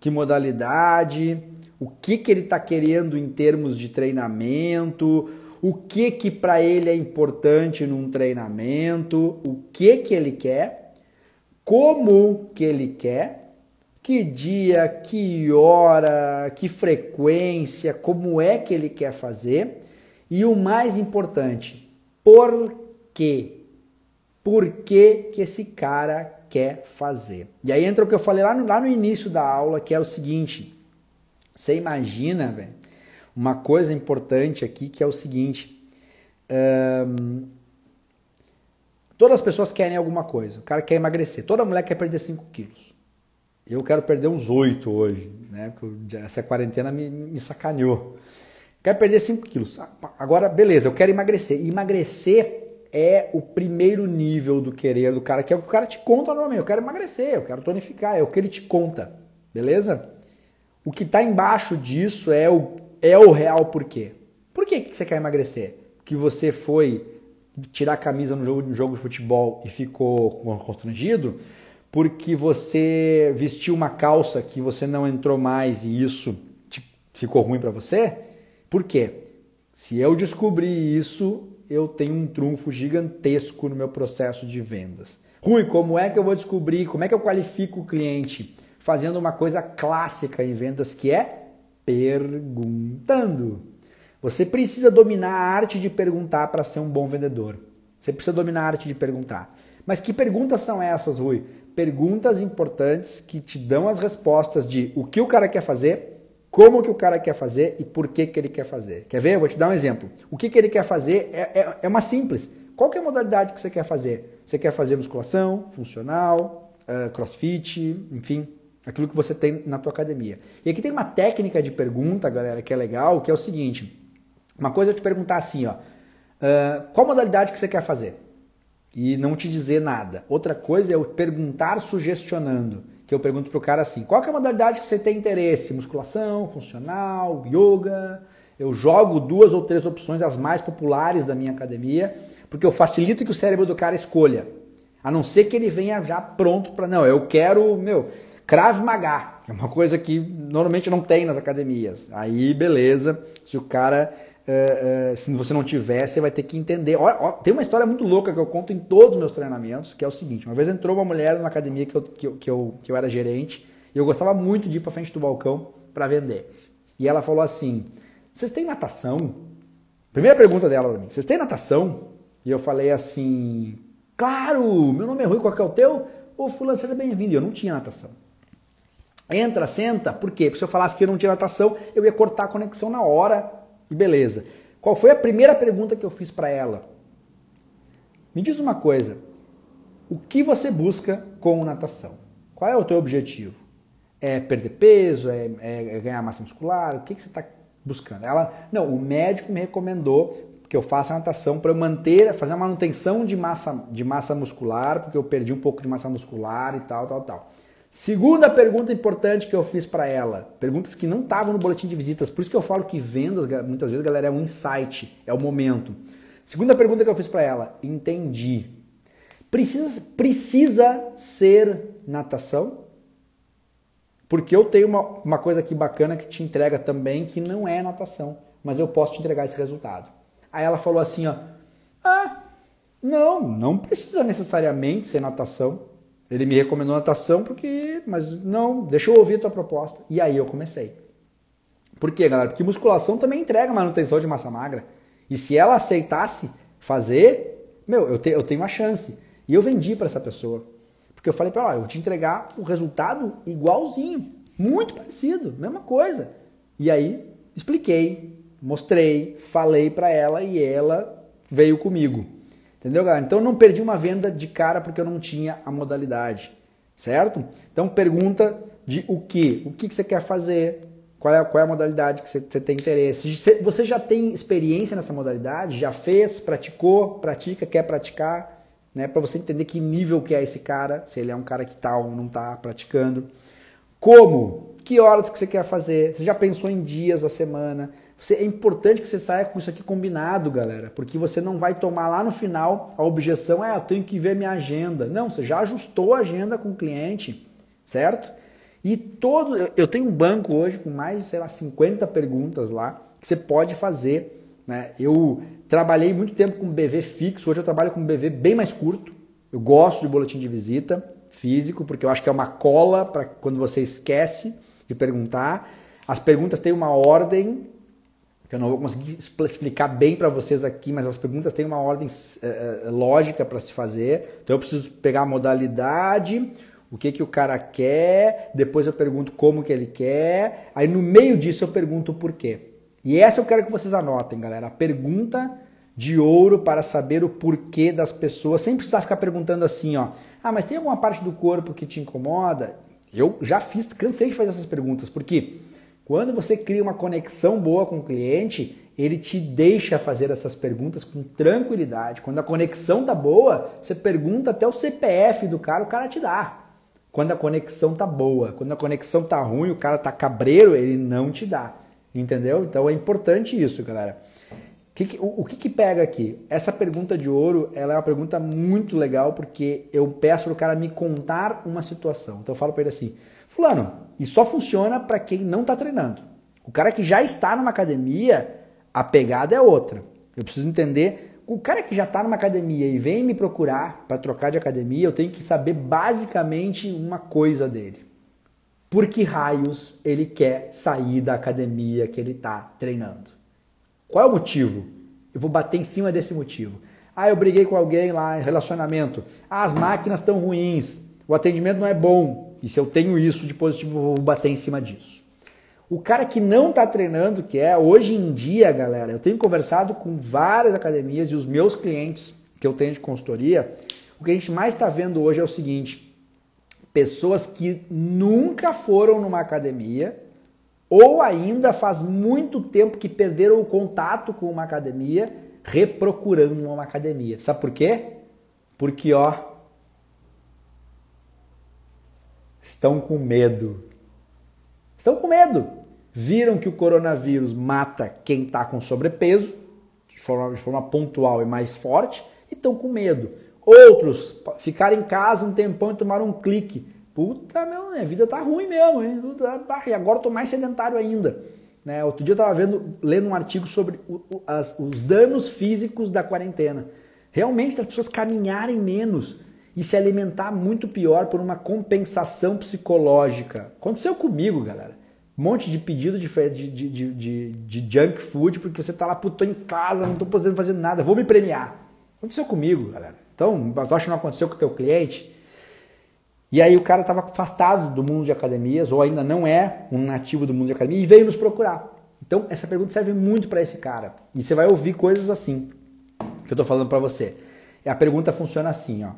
Que modalidade? O que, que ele está querendo em termos de treinamento? O que que para ele é importante num treinamento? O que que ele quer? Como que ele quer? Que dia, que hora, que frequência, como é que ele quer fazer? E o mais importante, por quê? Por que, que esse cara quer fazer? E aí entra o que eu falei lá no, lá no início da aula, que é o seguinte: você imagina, velho, uma coisa importante aqui que é o seguinte: todas as pessoas querem alguma coisa. O cara quer emagrecer, toda mulher quer perder 5 quilos. Eu quero perder uns 8 hoje, né? Porque essa quarentena me, me sacaneou. Quero perder 5 quilos. Agora, beleza, eu quero emagrecer. Emagrecer é o primeiro nível do querer do cara, que é o que o cara te conta normalmente. Eu quero emagrecer, eu quero tonificar, é o que ele te conta. Beleza? O que está embaixo disso é o, é o real porquê. Por que, que você quer emagrecer? Que você foi tirar a camisa no jogo, no jogo de futebol e ficou constrangido? Porque você vestiu uma calça que você não entrou mais e isso ficou ruim para você? Por quê? Se eu descobrir isso, eu tenho um trunfo gigantesco no meu processo de vendas. Rui, como é que eu vou descobrir? Como é que eu qualifico o cliente? Fazendo uma coisa clássica em vendas que é perguntando. Você precisa dominar a arte de perguntar para ser um bom vendedor. Você precisa dominar a arte de perguntar. Mas que perguntas são essas, Rui? Perguntas importantes que te dão as respostas de o que o cara quer fazer, como que o cara quer fazer e por que, que ele quer fazer. Quer ver? Eu vou te dar um exemplo. O que, que ele quer fazer é, é, é uma simples. Qual que é a modalidade que você quer fazer? Você quer fazer musculação, funcional, uh, crossfit, enfim, aquilo que você tem na tua academia. E aqui tem uma técnica de pergunta, galera, que é legal, que é o seguinte. Uma coisa é te perguntar assim, ó, uh, qual modalidade que você quer fazer? E não te dizer nada. Outra coisa é eu perguntar sugestionando que eu pergunto pro cara assim: qual é a modalidade que você tem interesse? Musculação, funcional, yoga? Eu jogo duas ou três opções, as mais populares da minha academia, porque eu facilito que o cérebro do cara escolha. A não ser que ele venha já pronto para. Não, eu quero, meu, Krav Maga, é uma coisa que normalmente não tem nas academias. Aí, beleza, se o cara é, é, se você não tiver, você vai ter que entender. Ó, ó, tem uma história muito louca que eu conto em todos os meus treinamentos, que é o seguinte: uma vez entrou uma mulher na academia que eu, que eu, que eu, que eu era gerente, e eu gostava muito de ir para frente do balcão para vender. E ela falou assim: Vocês têm natação? Primeira pergunta dela para mim: Vocês têm natação? E eu falei assim: Claro, meu nome é Rui, qual que é o teu? Ô, Fulano, seja bem-vindo. E eu não tinha natação. Entra, senta. Por quê? Porque se eu falasse que eu não tinha natação, eu ia cortar a conexão na hora e beleza. Qual foi a primeira pergunta que eu fiz para ela? Me diz uma coisa. O que você busca com natação? Qual é o teu objetivo? É perder peso? É, é ganhar massa muscular? O que, que você está buscando? Ela, não, o médico me recomendou que eu faça natação para eu manter, fazer a manutenção de massa, de massa muscular, porque eu perdi um pouco de massa muscular e tal, tal, tal. Segunda pergunta importante que eu fiz para ela, perguntas que não estavam no boletim de visitas, por isso que eu falo que vendas, muitas vezes, galera, é um insight, é o momento. Segunda pergunta que eu fiz para ela, entendi. Precisa, precisa ser natação? Porque eu tenho uma, uma coisa aqui bacana que te entrega também, que não é natação, mas eu posso te entregar esse resultado. Aí ela falou assim, ó, ah, não, não precisa necessariamente ser natação. Ele me recomendou natação porque, mas não, deixa eu ouvir a tua proposta. E aí eu comecei. Por quê, galera? Porque musculação também entrega manutenção de massa magra. E se ela aceitasse fazer, meu, eu, te, eu tenho uma chance. E eu vendi para essa pessoa. Porque eu falei para ela, eu vou te entregar o resultado igualzinho, muito parecido, mesma coisa. E aí expliquei, mostrei, falei para ela e ela veio comigo. Entendeu, galera? Então não perdi uma venda de cara porque eu não tinha a modalidade, certo? Então pergunta de o que, o que, que você quer fazer, qual é, qual é a modalidade que você, tem interesse. Você já tem experiência nessa modalidade? Já fez, praticou, pratica, quer praticar? né, para você entender que nível que é esse cara, se ele é um cara que tá ou não tá praticando. Como? Que horas que você quer fazer? Você já pensou em dias da semana? Você, é importante que você saia com isso aqui combinado, galera, porque você não vai tomar lá no final a objeção, é, eu tenho que ver minha agenda. Não, você já ajustou a agenda com o cliente, certo? E todo, eu tenho um banco hoje com mais, sei lá, 50 perguntas lá que você pode fazer. Né? Eu trabalhei muito tempo com BV fixo, hoje eu trabalho com BV bem mais curto. Eu gosto de boletim de visita físico, porque eu acho que é uma cola para quando você esquece de perguntar. As perguntas têm uma ordem, que eu não vou conseguir explicar bem para vocês aqui, mas as perguntas têm uma ordem é, lógica para se fazer. Então eu preciso pegar a modalidade, o que, que o cara quer, depois eu pergunto como que ele quer, aí no meio disso eu pergunto o porquê. E essa eu quero que vocês anotem, galera. A pergunta de ouro para saber o porquê das pessoas, sem precisar ficar perguntando assim, ó. Ah, mas tem alguma parte do corpo que te incomoda? Eu já fiz, cansei de fazer essas perguntas, porque quando você cria uma conexão boa com o cliente, ele te deixa fazer essas perguntas com tranquilidade. Quando a conexão tá boa, você pergunta até o CPF do cara, o cara te dá quando a conexão tá boa. Quando a conexão tá ruim, o cara tá cabreiro, ele não te dá. Entendeu? Então é importante isso, galera. O, o que, que pega aqui? Essa pergunta de ouro, ela é uma pergunta muito legal porque eu peço pro cara me contar uma situação. Então eu falo para ele assim, fulano, e só funciona para quem não está treinando. O cara que já está numa academia, a pegada é outra. Eu preciso entender o cara que já está numa academia e vem me procurar para trocar de academia, eu tenho que saber basicamente uma coisa dele. Por que raios ele quer sair da academia que ele está treinando? Qual é o motivo? Eu vou bater em cima desse motivo. Ah, eu briguei com alguém lá em relacionamento. Ah, as máquinas estão ruins. O atendimento não é bom. E se eu tenho isso de positivo, eu vou bater em cima disso. O cara que não está treinando, que é hoje em dia, galera, eu tenho conversado com várias academias e os meus clientes que eu tenho de consultoria, o que a gente mais está vendo hoje é o seguinte: pessoas que nunca foram numa academia ou ainda faz muito tempo que perderam o contato com uma academia, reprocurando uma academia. Sabe por quê? Porque ó, estão com medo Estão com medo. Viram que o coronavírus mata quem está com sobrepeso, de forma, de forma pontual e mais forte, e estão com medo. Outros ficaram em casa um tempão e tomaram um clique. Puta, meu, minha vida tá ruim mesmo, hein? E agora eu tô mais sedentário ainda. Né? Outro dia eu estava vendo, lendo um artigo sobre o, o, as, os danos físicos da quarentena. Realmente, as pessoas caminharem menos e se alimentar muito pior por uma compensação psicológica. Aconteceu comigo, galera. Um monte de pedido de, de, de, de, de junk food porque você tá lá, puto, em casa, não tô podendo fazer nada, vou me premiar. Aconteceu comigo, galera. Então, mas acho que não aconteceu com o teu cliente. E aí o cara estava afastado do mundo de academias, ou ainda não é um nativo do mundo de academia, e veio nos procurar. Então, essa pergunta serve muito para esse cara. E você vai ouvir coisas assim, que eu tô falando para você. E a pergunta funciona assim, ó.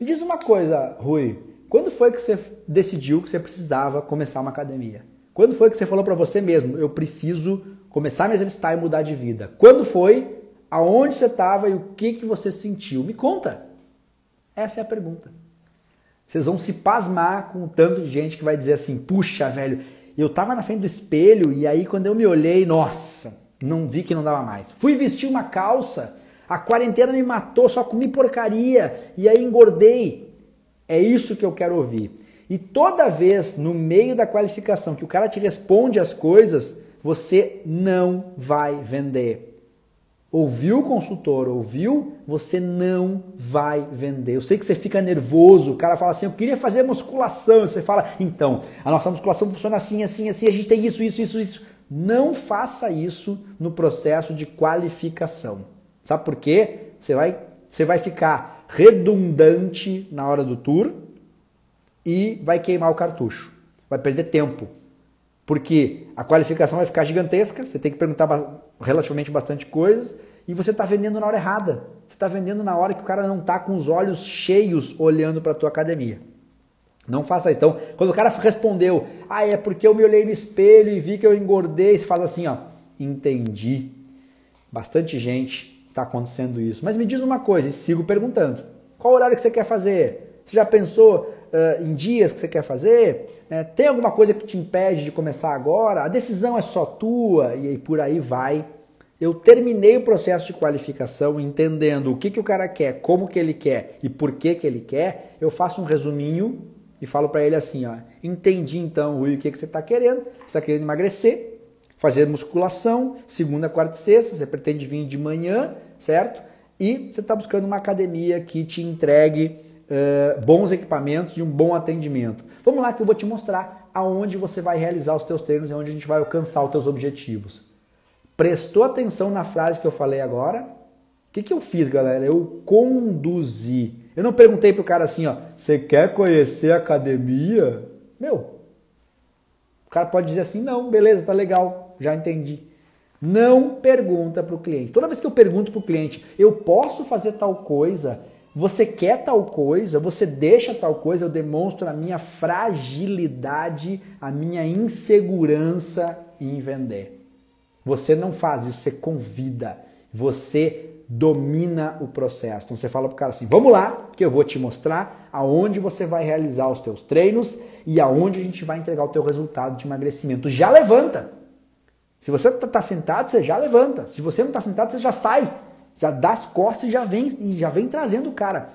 Me diz uma coisa, Rui. Quando foi que você decidiu que você precisava começar uma academia? Quando foi que você falou para você mesmo, eu preciso começar a me exercitar e mudar de vida? Quando foi? Aonde você estava e o que, que você sentiu? Me conta. Essa é a pergunta. Vocês vão se pasmar com o tanto de gente que vai dizer assim: puxa, velho, eu tava na frente do espelho e aí quando eu me olhei, nossa, não vi que não dava mais. Fui vestir uma calça a quarentena me matou, só comi porcaria e aí engordei. É isso que eu quero ouvir. E toda vez no meio da qualificação que o cara te responde as coisas, você não vai vender. Ouviu o consultor, ouviu? Você não vai vender. Eu sei que você fica nervoso, o cara fala assim, eu queria fazer musculação. Você fala, então, a nossa musculação funciona assim, assim, assim, a gente tem isso, isso, isso, isso. Não faça isso no processo de qualificação. Sabe por quê? Você vai, você vai ficar redundante na hora do tour e vai queimar o cartucho. Vai perder tempo. Porque a qualificação vai ficar gigantesca, você tem que perguntar relativamente bastante coisas e você está vendendo na hora errada. Você está vendendo na hora que o cara não está com os olhos cheios olhando para a tua academia. Não faça isso. Então, quando o cara respondeu, ah, é porque eu me olhei no espelho e vi que eu engordei, você fala assim, ó, entendi. Bastante gente está acontecendo isso. Mas me diz uma coisa, e sigo perguntando. Qual horário que você quer fazer? Você já pensou uh, em dias que você quer fazer? É, tem alguma coisa que te impede de começar agora? A decisão é só tua e aí por aí vai. Eu terminei o processo de qualificação entendendo o que, que o cara quer, como que ele quer e por que, que ele quer. Eu faço um resuminho e falo para ele assim, ó, entendi então, Rui, o que, que você está querendo. Você está querendo emagrecer, fazer musculação, segunda, quarta e sexta, você pretende vir de manhã, certo? E você está buscando uma academia que te entregue uh, bons equipamentos e um bom atendimento. Vamos lá que eu vou te mostrar aonde você vai realizar os teus treinos e onde a gente vai alcançar os teus objetivos. Prestou atenção na frase que eu falei agora? O que, que eu fiz, galera? Eu conduzi. Eu não perguntei pro cara assim, ó, você quer conhecer a academia? Meu, o cara pode dizer assim, não, beleza, tá legal, já entendi. Não pergunta para o cliente. Toda vez que eu pergunto para o cliente, eu posso fazer tal coisa, você quer tal coisa, você deixa tal coisa, eu demonstro a minha fragilidade, a minha insegurança em vender. Você não faz isso, você convida, você domina o processo. Então você fala para o cara assim: vamos lá, que eu vou te mostrar aonde você vai realizar os teus treinos e aonde a gente vai entregar o teu resultado de emagrecimento. Já levanta. Se você está tá sentado, você já levanta. Se você não está sentado, você já sai. Já dá as costas e já vem, e já vem trazendo o cara.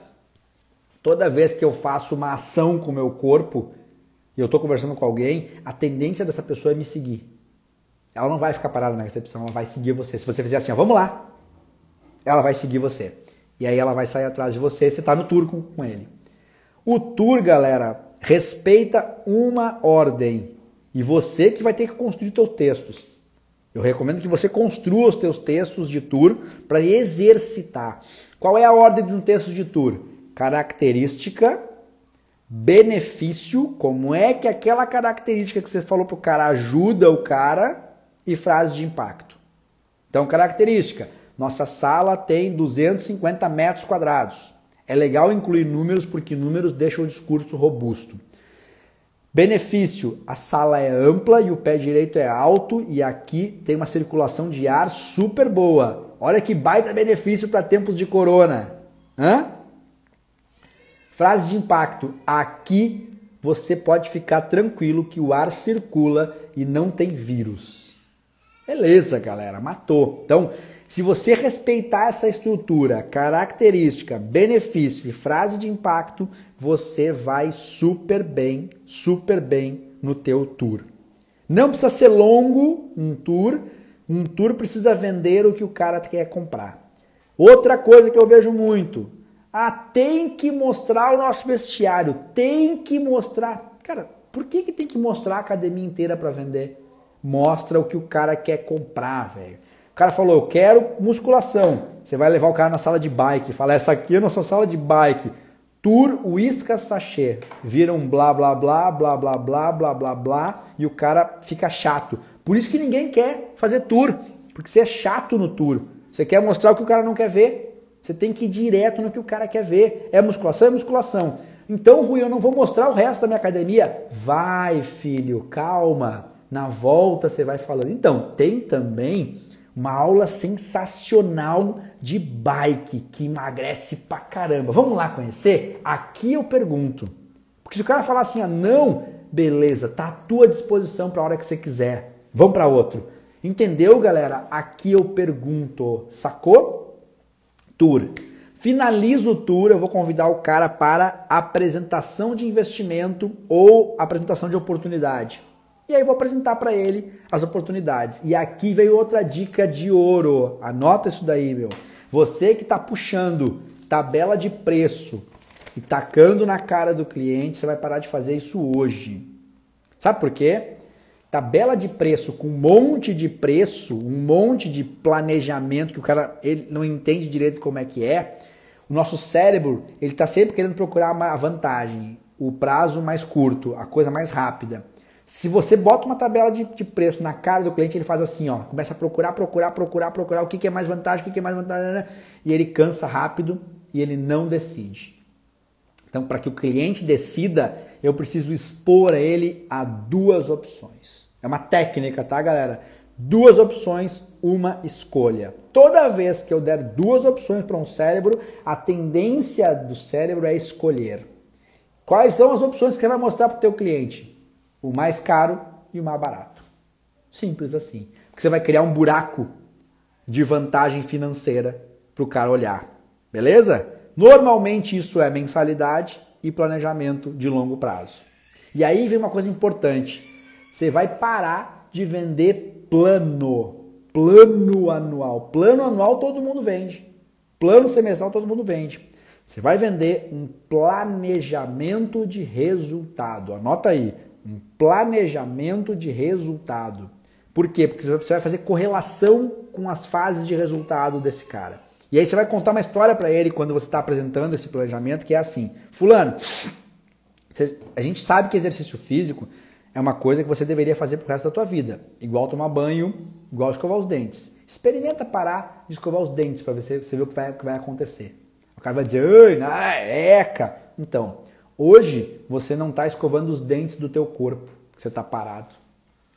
Toda vez que eu faço uma ação com o meu corpo e eu estou conversando com alguém, a tendência dessa pessoa é me seguir. Ela não vai ficar parada na recepção, ela vai seguir você. Se você fizer assim, ó, vamos lá, ela vai seguir você. E aí ela vai sair atrás de você, você está no tour com, com ele. O tour, galera, respeita uma ordem. E você que vai ter que construir seus textos. Eu recomendo que você construa os teus textos de tour para exercitar. Qual é a ordem de um texto de tour? Característica, benefício, como é que aquela característica que você falou para o cara ajuda o cara e frase de impacto. Então, característica, nossa sala tem 250 metros quadrados. É legal incluir números porque números deixam o discurso robusto. Benefício: a sala é ampla e o pé direito é alto e aqui tem uma circulação de ar super boa. Olha que baita benefício para tempos de corona. Hã? Frase de impacto: aqui você pode ficar tranquilo que o ar circula e não tem vírus. Beleza, galera, matou. Então, se você respeitar essa estrutura, característica, benefício e frase de impacto, você vai super bem, super bem no teu tour. Não precisa ser longo um tour, um tour precisa vender o que o cara quer comprar. Outra coisa que eu vejo muito, ah, tem que mostrar o nosso vestiário, tem que mostrar. Cara, por que, que tem que mostrar a academia inteira para vender? Mostra o que o cara quer comprar, velho. O cara falou, eu quero musculação. Você vai levar o cara na sala de bike, fala, essa aqui é a nossa sala de bike. Tour Whiskas Sachê. Vira um blá blá blá, blá blá blá, blá blá blá, e o cara fica chato. Por isso que ninguém quer fazer tour, porque você é chato no tour. Você quer mostrar o que o cara não quer ver. Você tem que ir direto no que o cara quer ver. É musculação? É musculação. Então, Rui, eu não vou mostrar o resto da minha academia. Vai, filho, calma. Na volta você vai falando. Então, tem também uma aula sensacional de bike que emagrece pra caramba. Vamos lá conhecer? Aqui eu pergunto. Porque se o cara falar assim, ah, não, beleza, tá à tua disposição para a hora que você quiser. Vamos para outro. Entendeu, galera? Aqui eu pergunto. Sacou? Tour. Finalizo o tour, eu vou convidar o cara para apresentação de investimento ou apresentação de oportunidade. E aí vou apresentar para ele as oportunidades. E aqui veio outra dica de ouro. Anota isso daí, meu. Você que está puxando tabela de preço e tacando na cara do cliente, você vai parar de fazer isso hoje. Sabe por quê? Tabela de preço com um monte de preço, um monte de planejamento que o cara ele não entende direito como é que é. O nosso cérebro ele está sempre querendo procurar uma vantagem, o prazo mais curto, a coisa mais rápida. Se você bota uma tabela de, de, preço na cara do cliente, ele faz assim, ó, começa a procurar, procurar, procurar, procurar o que, que é mais vantagem, o que, que é mais vantagem, né, né, e ele cansa rápido e ele não decide. Então, para que o cliente decida, eu preciso expor a ele a duas opções. É uma técnica, tá, galera? duas opções, uma escolha. Toda vez que eu der duas opções para um cérebro, a tendência do cérebro é escolher. Quais são as opções que você vai mostrar para o teu cliente? O mais caro e o mais barato. Simples assim. Porque você vai criar um buraco de vantagem financeira para o cara olhar. Beleza? Normalmente isso é mensalidade e planejamento de longo prazo. E aí vem uma coisa importante. Você vai parar de vender plano. Plano anual. Plano anual todo mundo vende. Plano semestral todo mundo vende. Você vai vender um planejamento de resultado. Anota aí. Um planejamento de resultado. Por quê? Porque você vai fazer correlação com as fases de resultado desse cara. E aí você vai contar uma história para ele quando você está apresentando esse planejamento, que é assim: Fulano, a gente sabe que exercício físico é uma coisa que você deveria fazer pro resto da tua vida. Igual tomar banho, igual escovar os dentes. Experimenta parar de escovar os dentes para você, você ver o que vai, o que vai acontecer. O cara vai dizer, ai, na eca. Então, hoje você não está escovando os dentes do teu corpo, você está parado.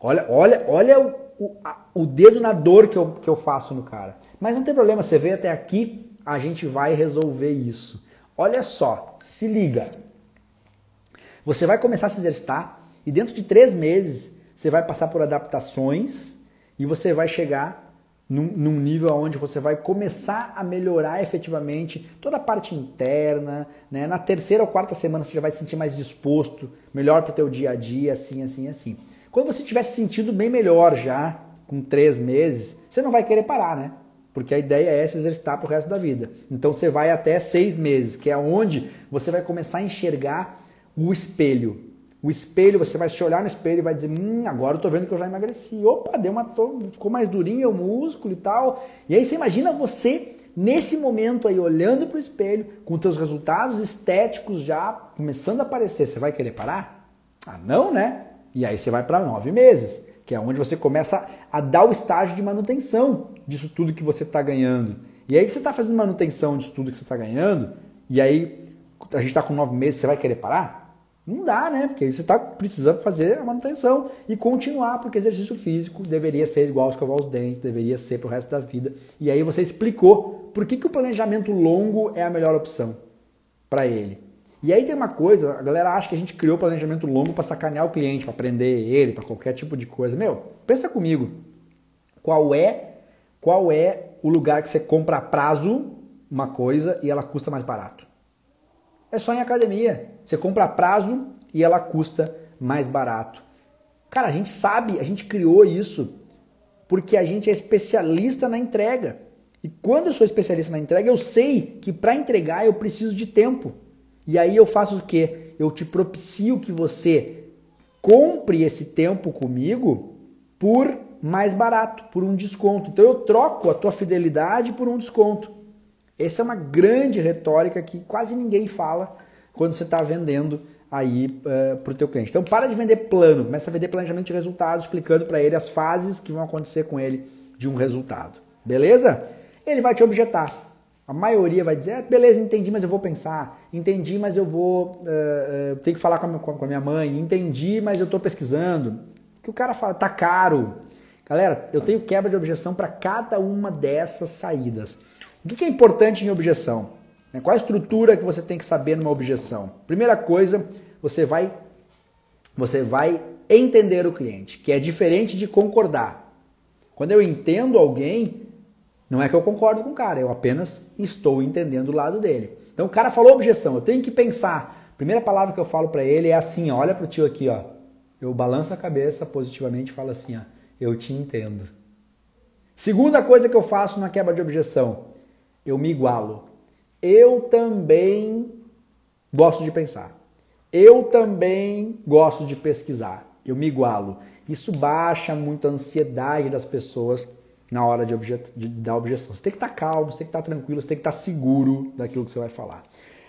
Olha, olha, olha o, o, a, o dedo na dor que eu, que eu faço no cara. Mas não tem problema, você veio até aqui, a gente vai resolver isso. Olha só, se liga. Você vai começar a se exercitar e dentro de três meses você vai passar por adaptações e você vai chegar num, num, nível onde você vai começar a melhorar efetivamente toda a parte interna. Né? Na terceira ou quarta semana você já vai se sentir mais disposto, melhor para o teu dia a dia, assim, assim, assim. Quando você tiver se sentido bem melhor já, com três meses, você não vai querer parar, né? Porque a ideia é se exercitar para o resto da vida. Então você vai até seis meses, que é onde você vai começar a enxergar o espelho. O espelho, você vai se olhar no espelho e vai dizer: Hum, agora eu tô vendo que eu já emagreci. Opa, deu uma. Tô, ficou mais durinho o músculo e tal. E aí você imagina você, nesse momento aí, olhando para o espelho, com teus resultados estéticos já começando a aparecer. Você vai querer parar? Ah, não, né? E aí você vai para nove meses, que é onde você começa a dar o estágio de manutenção disso tudo que você está ganhando. E aí que você está fazendo manutenção disso tudo que você está ganhando, e aí a gente está com nove meses, você vai querer parar? Não dá, né? Porque você está precisando fazer a manutenção e continuar, porque exercício físico deveria ser igual escovar os dentes, deveria ser para o resto da vida. E aí você explicou por que, que o planejamento longo é a melhor opção para ele. E aí tem uma coisa, a galera acha que a gente criou planejamento longo para sacanear o cliente, para prender ele, para qualquer tipo de coisa. Meu, pensa comigo. Qual é, qual é o lugar que você compra a prazo uma coisa e ela custa mais barato? É só em academia. Você compra a prazo e ela custa mais barato. Cara, a gente sabe, a gente criou isso porque a gente é especialista na entrega. E quando eu sou especialista na entrega, eu sei que para entregar eu preciso de tempo. E aí eu faço o quê? Eu te propicio que você compre esse tempo comigo por mais barato, por um desconto. Então eu troco a tua fidelidade por um desconto. Essa é uma grande retórica que quase ninguém fala quando você está vendendo aí uh, eh, para o teu cliente. Então para de vender plano, começa a vender planejamento de resultados, explicando para ele as fases que vão acontecer com ele de um resultado. Beleza? Ele vai te objetar. A maioria vai dizer, ah, beleza, entendi, mas eu vou pensar. Entendi, mas eu vou uh, uh, ter que falar com a, com a, minha mãe. Entendi, mas eu estou pesquisando. Que o cara fala, tá caro. Galera, eu tenho quebra de objeção para cada uma dessas saídas. O que é importante em objeção? Né, qual a estrutura que você tem que saber numa objeção? Primeira coisa, você vai, você vai entender o cliente, que é diferente de concordar. Quando eu entendo alguém, não é que eu concordo com o cara, eu apenas estou entendendo o lado dele. Então o cara falou objeção, eu tenho que pensar. Primeira palavra que eu falo para ele é assim, olha pro tio aqui, ó. Eu balanço a cabeça positivamente e falo assim, ó, eu te entendo. Segunda coisa que eu faço na quebra de objeção, eu me igualo. Eu também gosto de pensar. Eu também gosto de pesquisar. Eu me igualo. Isso baixa muito a ansiedade das pessoas na hora de, objet... de dar objeção. Você tem que estar calmo, você tem que estar tranquilo, você tem que estar seguro daquilo que você vai falar.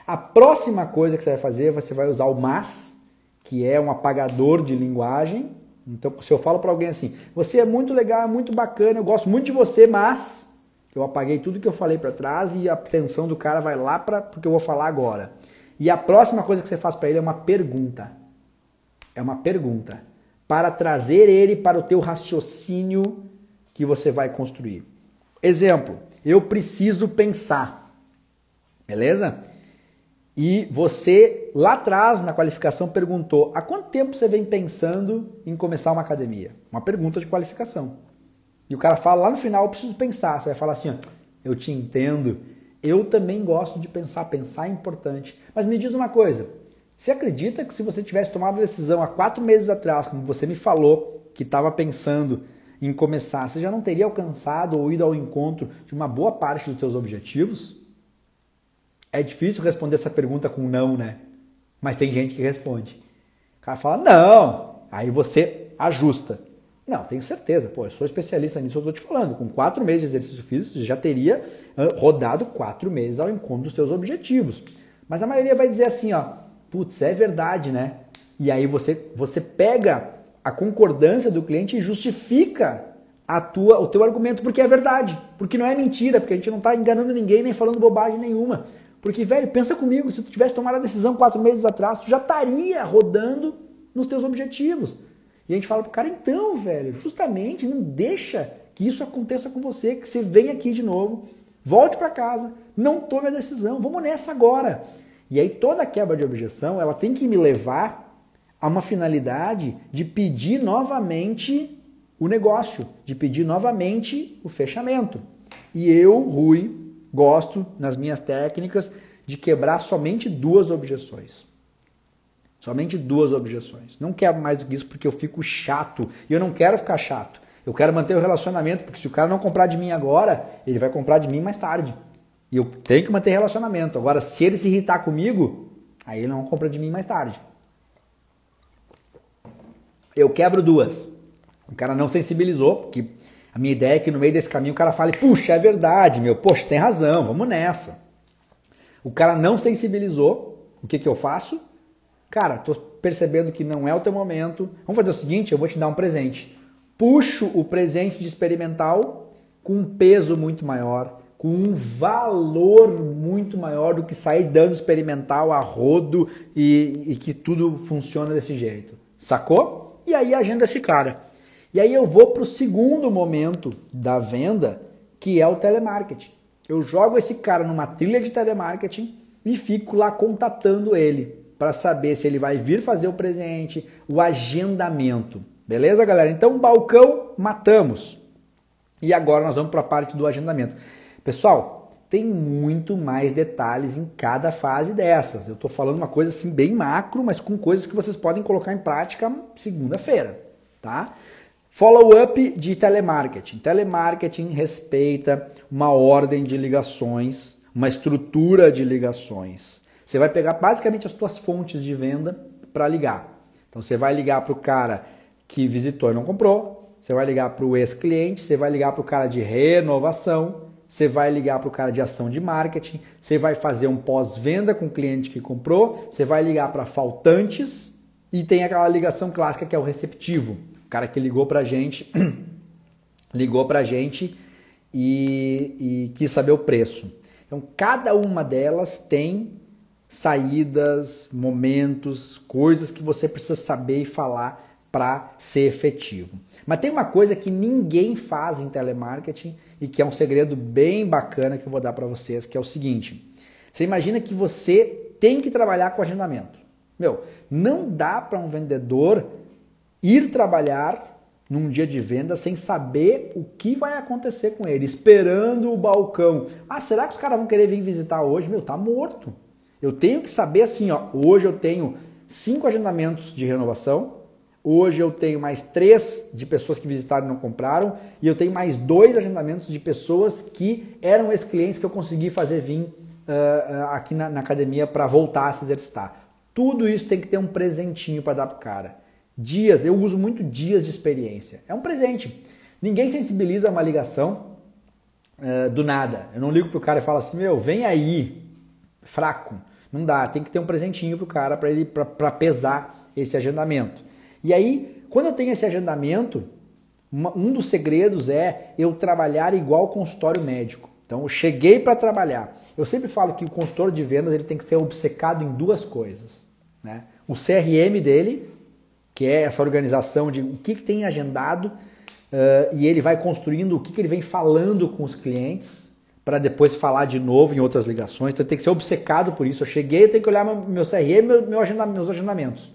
A próxima coisa que você vai fazer, você vai usar o mas, que é um apagador de linguagem. Então, se eu falo para alguém assim, você é muito legal, é muito bacana, eu gosto muito de você, mas eu apaguei tudo que eu falei para trás e a atenção do cara vai lá para o que eu vou falar agora. E a próxima coisa que você faz para ele é uma pergunta. É uma pergunta para trazer ele para o teu raciocínio que você vai construir. Exemplo, eu preciso pensar. Beleza? E você lá atrás na qualificação perguntou: há quanto tempo você vem pensando em começar uma academia? Uma pergunta de qualificação. E o cara fala lá no final: eu preciso pensar. Você vai falar assim: eu te entendo. Eu também gosto de pensar. Pensar é importante. Mas me diz uma coisa: você acredita que se você tivesse tomado a decisão há quatro meses atrás, como você me falou, que estava pensando em começar, você já não teria alcançado ou ido ao encontro de uma boa parte dos seus objetivos? É difícil responder essa pergunta com não, né? Mas tem gente que responde. O cara fala, não. Aí você ajusta. Não, tenho certeza. Pô, eu sou especialista nisso, eu estou te falando. Com quatro meses de exercício físico, você já teria rodado quatro meses ao encontro dos seus objetivos. Mas a maioria vai dizer assim, ó, putz, é verdade, né? E aí você, você pega a concordância do cliente e justifica a tua, o teu argumento porque é verdade, porque não é mentira, porque a gente não está enganando ninguém nem falando bobagem nenhuma. Porque, velho, pensa comigo, se tu tivesse tomado a decisão quatro meses atrás, tu já estaria rodando nos teus objetivos. E a gente fala pro cara, então, velho, justamente não deixa que isso aconteça com você, que você venha aqui de novo, volte para casa, não tome a decisão, vamos nessa agora. E aí toda quebra de objeção, ela tem que me levar a uma finalidade de pedir novamente o negócio, de pedir novamente o fechamento. E eu, Rui, gosto, nas minhas técnicas, de quebrar somente duas objeções. Somente duas objeções. Não quero mais do que isso porque eu fico chato. E eu não quero ficar chato. Eu quero manter o relacionamento, porque se o cara não comprar de mim agora, ele vai comprar de mim mais tarde. E eu tenho que manter relacionamento. Agora, se ele se irritar comigo, aí ele não compra de mim mais tarde. Eu quebro duas. O cara não sensibilizou, porque a minha ideia é que no meio desse caminho o cara fale, puxa, é verdade, meu, poxa, tem razão, vamos nessa. O cara não sensibilizou, o que, que eu faço? Cara, tô percebendo que não é o teu momento. Vamos fazer o seguinte, eu vou te dar um presente. Puxo o presente de experimental com um peso muito maior, com um valor muito maior do que sair dando experimental a rodo e, e que tudo funciona desse jeito. Sacou? e aí agenda esse cara. E aí eu vou para o segundo momento da venda, que é o telemarketing. Eu jogo esse cara numa trilha de telemarketing e fico lá contatando ele para saber se ele vai vir fazer o presente, o agendamento. Beleza, galera? Então, balcão, matamos. E agora nós vamos para a parte do agendamento. Pessoal, tem muito mais detalhes em cada fase dessas. Eu estou falando uma coisa assim bem macro, mas com coisas que vocês podem colocar em prática segunda-feira, tá? Follow-up de telemarketing. Telemarketing respeita uma ordem de ligações, uma estrutura de ligações. Você vai pegar basicamente as suas fontes de venda para ligar. Então você vai ligar para o cara que visitou e não comprou, você vai ligar para o ex-cliente, você vai ligar para o cara de renovação, você vai ligar para o cara de ação de marketing, você vai fazer um pós-venda com o cliente que comprou, você vai ligar para faltantes e tem aquela ligação clássica que é o receptivo. O cara que ligou para a gente, [CLEARS THROAT] ligou para a gente e, e quis saber o preço. Então, cada uma delas tem saídas, momentos, coisas que você precisa saber e falar para ser efetivo. Mas tem uma coisa que ninguém faz em telemarketing e que é um segredo bem bacana que eu vou dar para vocês, que é o seguinte: você imagina que você tem que trabalhar com agendamento. Meu, não dá para um vendedor ir trabalhar num dia de venda sem saber o que vai acontecer com ele, esperando o balcão. Ah, será que os caras vão querer vir visitar hoje? Meu, tá morto. Eu tenho que saber assim, ó, hoje eu tenho cinco agendamentos de renovação, Hoje eu tenho mais três de pessoas que visitaram e não compraram, e eu tenho mais dois agendamentos de pessoas que eram ex-clientes que eu consegui fazer vir uh, aqui na, na academia para voltar a se exercitar. Tudo isso tem que ter um presentinho para dar para o cara. Dias, eu uso muito dias de experiência. É um presente. Ninguém sensibiliza uma ligação uh, do nada. Eu não ligo pro cara e falo assim, meu, vem aí, fraco. Não dá, tem que ter um presentinho pro cara para ele para pesar esse agendamento. E aí, quando eu tenho esse agendamento, um dos segredos é eu trabalhar igual consultório médico. Então, eu cheguei para trabalhar. Eu sempre falo que o consultor de vendas ele tem que ser obcecado em duas coisas. Né? O CRM dele, que é essa organização de o que, que tem agendado, uh, e ele vai construindo o que, que ele vem falando com os clientes para depois falar de novo em outras ligações. Então tem que ser obcecado por isso. Eu cheguei, eu tenho que olhar meu CRM, meu, meu agenda, meus agendamentos.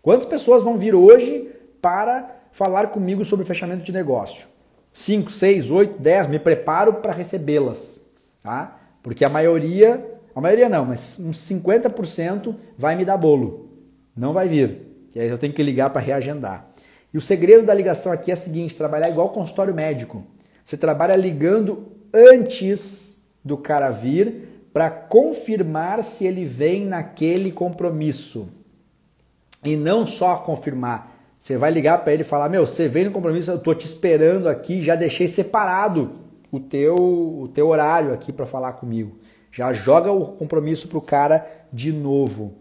Quantas pessoas vão vir hoje para falar comigo sobre fechamento de negócio? 5, 6, 8, 10, me preparo para recebê-las, tá? Porque a maioria, a maioria não, mas uns 50% vai me dar bolo. Não vai vir. E aí eu tenho que ligar para reagendar. E o segredo da ligação aqui é o seguinte, trabalhar igual consultório médico. Você trabalha ligando antes do cara vir para confirmar se ele vem naquele compromisso. E não só confirmar, você vai ligar para ele e falar: Meu, você vem no compromisso, eu tô te esperando aqui, já deixei separado o teu, o teu horário aqui para falar comigo. Já joga o compromisso pro cara de novo.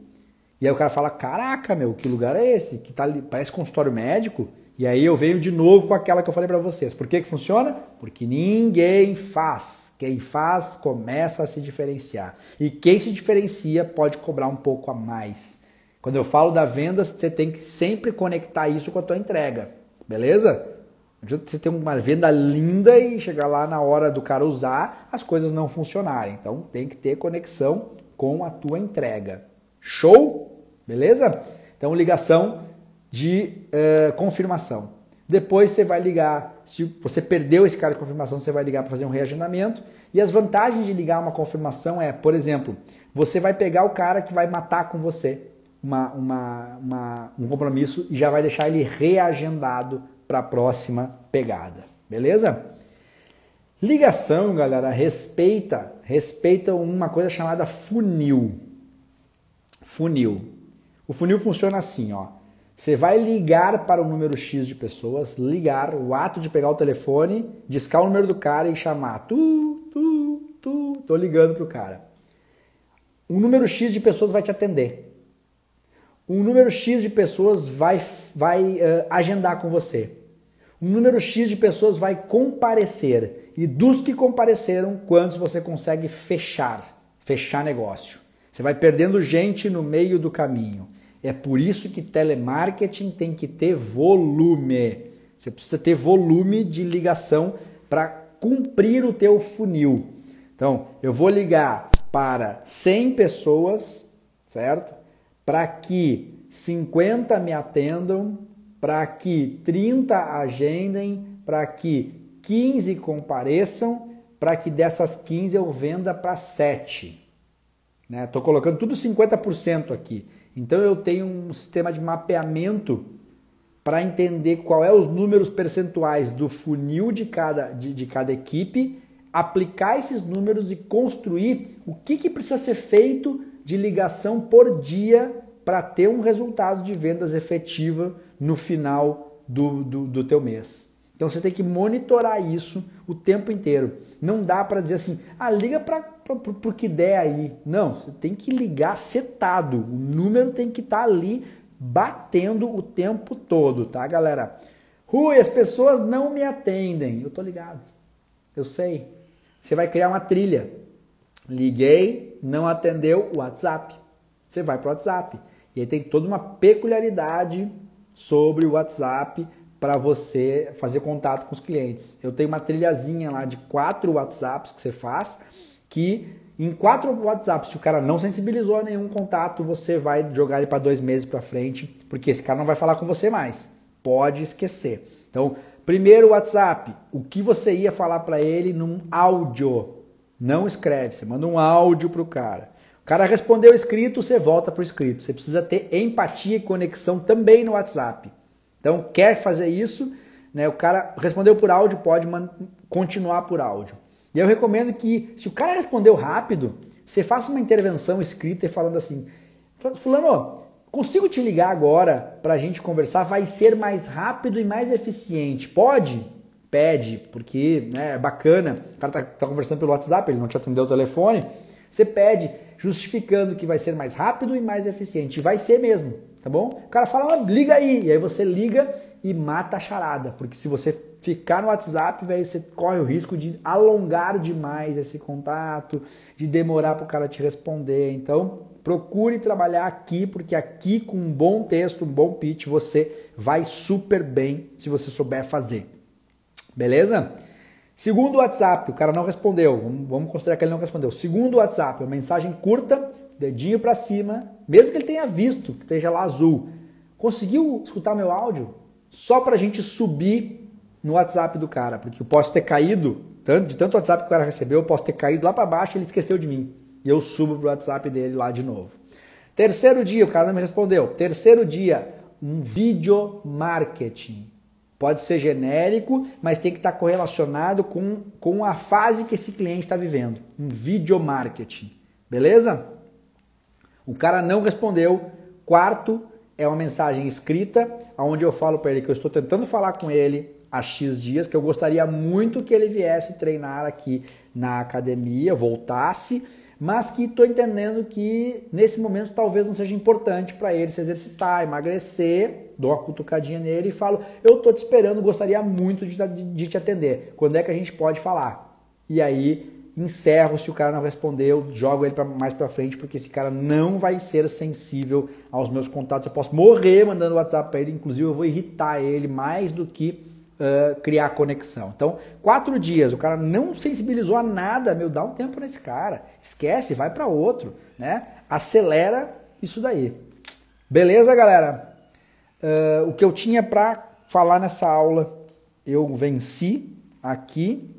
E aí o cara fala: Caraca, meu, que lugar é esse? Que tá, parece consultório médico. E aí eu venho de novo com aquela que eu falei para vocês. Por que, que funciona? Porque ninguém faz. Quem faz começa a se diferenciar. E quem se diferencia pode cobrar um pouco a mais. Quando eu falo da venda, você tem que sempre conectar isso com a tua entrega, beleza? Não você ter uma venda linda e chegar lá na hora do cara usar, as coisas não funcionarem. Então tem que ter conexão com a tua entrega. Show? Beleza? Então ligação de uh, confirmação. Depois você vai ligar, se você perdeu esse cara de confirmação, você vai ligar para fazer um reagendamento. E as vantagens de ligar uma confirmação é, por exemplo, você vai pegar o cara que vai matar com você uma, uma, uma, um compromisso e já vai deixar ele reagendado para a próxima pegada. Beleza? Ligação, galera, respeita, respeita uma coisa chamada funil. Funil. O funil funciona assim, ó. Você vai ligar para o número X de pessoas, ligar, o ato de pegar o telefone, discar o número do cara e chamar. Tu, tu, tu, tô ligando pro cara. Um número X de pessoas vai te atender um número X de pessoas vai, vai uh, agendar com você. Um número X de pessoas vai comparecer. E dos que compareceram, quantos você consegue fechar? Fechar negócio. Você vai perdendo gente no meio do caminho. É por isso que telemarketing tem que ter volume. Você precisa ter volume de ligação para cumprir o teu funil. Então, eu vou ligar para 100 pessoas, certo? para que 50 me atendam, para que 30 agendem, para que 15 compareçam, para que dessas 15 eu venda para 7. Estou né? colocando tudo 50% aqui. Então eu tenho um sistema de mapeamento para entender qual é os números percentuais do funil de cada, de, de cada equipe, aplicar esses números e construir o que, que precisa ser feito de ligação por dia para ter um resultado de vendas efetiva no final do, do, do teu mês. Então você tem que monitorar isso o tempo inteiro. Não dá para dizer assim, ah, liga para o que der aí. Não, você tem que ligar setado. O número tem que estar tá ali batendo o tempo todo, tá, galera? Rui, as pessoas não me atendem. Eu tô ligado. Eu sei. Você vai criar uma trilha. Liguei, não atendeu, WhatsApp. Você vai para o WhatsApp. E aí tem toda uma peculiaridade sobre o WhatsApp para você fazer contato com os clientes. Eu tenho uma trilhazinha lá de quatro WhatsApps que você faz, que em quatro WhatsApps, se o cara não sensibilizou a nenhum contato, você vai jogar ele para dois meses para frente, porque esse cara não vai falar com você mais. Pode esquecer. Então, primeiro WhatsApp, o que você ia falar para ele num áudio. Não escreve, você manda um áudio pro cara. O cara respondeu escrito, você volta pro escrito. Você precisa ter empatia e conexão também no WhatsApp. Então, quer fazer isso? Né? O cara respondeu por áudio, pode continuar por áudio. E eu recomendo que, se o cara respondeu rápido, você faça uma intervenção escrita e falando assim: Fulano, consigo te ligar agora para a gente conversar? Vai ser mais rápido e mais eficiente. Pode? Pede, porque né, é bacana. O cara tá, tá conversando pelo WhatsApp, ele não te atendeu o telefone. Você pede, justificando que vai ser mais rápido e mais eficiente. Vai ser mesmo, tá bom? O cara fala, liga aí. E aí você liga e mata a charada. Porque se você ficar no WhatsApp, véio, você corre o risco de alongar demais esse contato, de demorar para o cara te responder. Então, procure trabalhar aqui, porque aqui com um bom texto, um bom pitch, você vai super bem se você souber fazer. Beleza? Segundo WhatsApp, o cara não respondeu. Vamos considerar que ele não respondeu. Segundo WhatsApp, uma mensagem curta, dedinho para cima, mesmo que ele tenha visto, que esteja lá azul. Conseguiu escutar meu áudio? Só para a gente subir no WhatsApp do cara, porque eu posso ter caído, de tanto WhatsApp que o cara recebeu, eu posso ter caído lá para baixo e ele esqueceu de mim. E eu subo pro WhatsApp dele lá de novo. Terceiro dia, o cara não me respondeu. Terceiro dia, um vídeo marketing. Pode ser genérico, mas tem que estar correlacionado com, com a fase que esse cliente está vivendo. Um vídeo marketing. Beleza? O cara não respondeu. Quarto é uma mensagem escrita, onde eu falo para ele que eu estou tentando falar com ele há X dias, que eu gostaria muito que ele viesse treinar aqui na academia, voltasse mas que estou entendendo que nesse momento talvez não seja importante para ele se exercitar, emagrecer, dou uma cutucadinha nele e falo: Eu estou te esperando, gostaria muito de, de, te atender. Quando é que a gente pode falar? E aí encerro se o cara não respondeu, jogo ele pra, mais para frente, porque esse cara não vai ser sensível aos meus contatos. Eu posso morrer mandando WhatsApp para ele, inclusive eu vou irritar ele mais do que uh, criar conexão. Então, quatro dias, o cara não sensibilizou a nada, meu, dá um tempo nesse cara. Esquece, vai para outro, né? Acelera isso daí. Beleza, galera? Uh, o que eu tinha para falar nessa aula, eu venci aqui.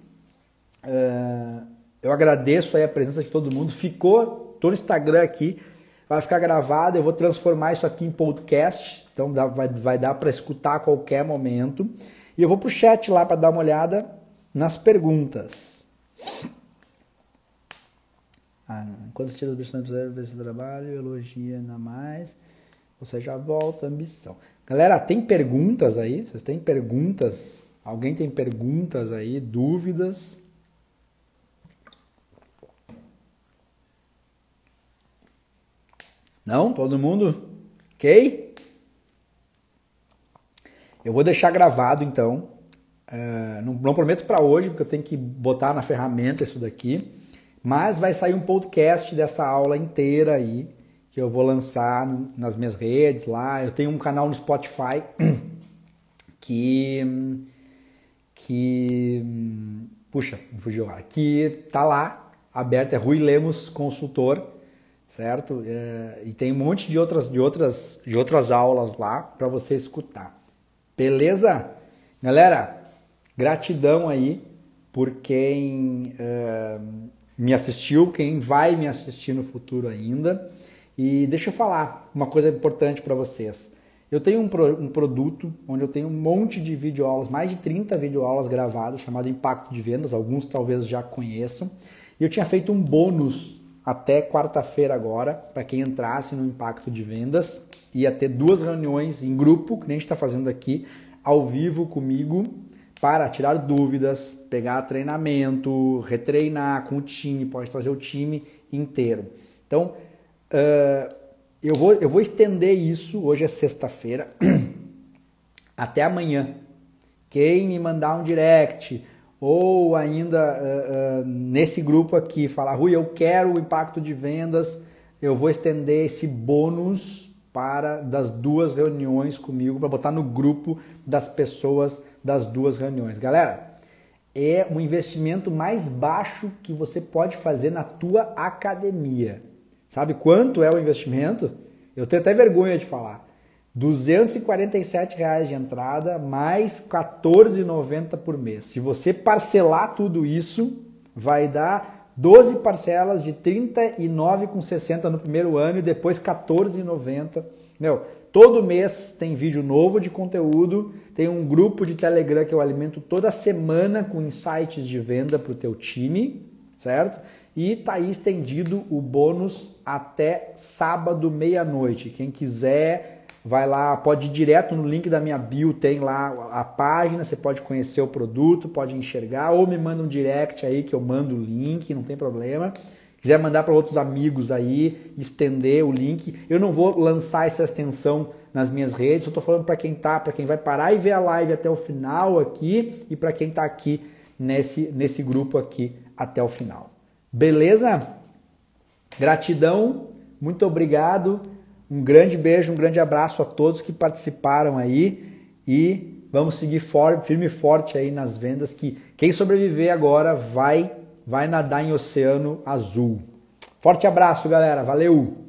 Uh, eu agradeço aí a presença de todo mundo. Ficou, tô no Instagram aqui, vai ficar gravado. Eu vou transformar isso aqui em podcast, então vai, vai dar para escutar a qualquer momento. E eu vou pro chat lá para dar uma olhada nas perguntas. Ah, do bicho não precisa ver esse trabalho? Elogia ainda mais. Você já volta, ambição. Galera, tem perguntas aí? Vocês têm perguntas? Alguém tem perguntas aí? Dúvidas? Não? Todo mundo? Ok? Eu vou deixar gravado então. Uh, não, não, prometo para hoje, porque eu tenho que botar na ferramenta isso daqui. Mas vai sair um podcast dessa aula inteira aí, que eu vou lançar nas minhas redes lá. Eu tenho um canal no Spotify [CLEARS THROAT] que. que. puxa, me fugiu lá. Que tá lá, aberto, é Rui Lemos Consultor, certo? É, e tem um monte de outras, de outras, de outras aulas lá para você escutar. Beleza? Galera, gratidão aí por quem uh, me assistiu, quem vai me assistir no futuro ainda. E deixa eu falar uma coisa importante para vocês. Eu tenho um, pro, um, produto onde eu tenho um monte de videoaulas, mais de 30 videoaulas gravadas, chamado Impacto de Vendas, alguns talvez já conheçam. E eu tinha feito um bônus até quarta-feira agora, para quem entrasse no Impacto de Vendas ia ter duas reuniões em grupo, que nem a gente está fazendo aqui, ao vivo comigo, para tirar dúvidas, pegar treinamento, retreinar com o time, pode trazer o time inteiro. Então, uh, eu, vou, eu vou estender isso, hoje é sexta-feira, [CLEARS THROAT] até amanhã. Quem me mandar um direct ou ainda uh, uh, nesse grupo aqui falar, Rui, eu quero o impacto de vendas, eu vou estender esse bônus para das duas reuniões comigo, para botar no grupo das pessoas das duas reuniões. Galera, é um investimento mais baixo que você pode fazer na tua academia. Sabe quanto é o investimento? Eu tenho até vergonha de falar. 247 reais de entrada, mais R$ 14,90 por mês. Se você parcelar tudo isso, vai dar 12 parcelas de 39,60 no primeiro ano e depois 14,90. Meu, todo mês tem vídeo novo de conteúdo, tem um grupo de Telegram que eu alimento toda semana com insights de venda para o teu time, certo? E tá aí estendido o bônus até sábado meia-noite. Quem quiser vai lá, pode ir direto no link da minha bio, tem lá a página, você pode conhecer o produto, pode enxergar, ou me manda um direct aí que eu mando o link, não tem problema. Quiser mandar para outros amigos aí, estender o link. Eu não vou lançar essa extensão nas minhas redes, eu estou falando para quem tá, para quem vai parar e ver a live até o final aqui e para quem está aqui nesse, nesse grupo aqui até o final. Beleza? Gratidão, muito obrigado. Um grande beijo, um grande abraço a todos que participaram aí e vamos seguir for, firme e forte aí nas vendas que quem sobreviver agora vai vai nadar em oceano azul. Forte abraço, galera. Valeu!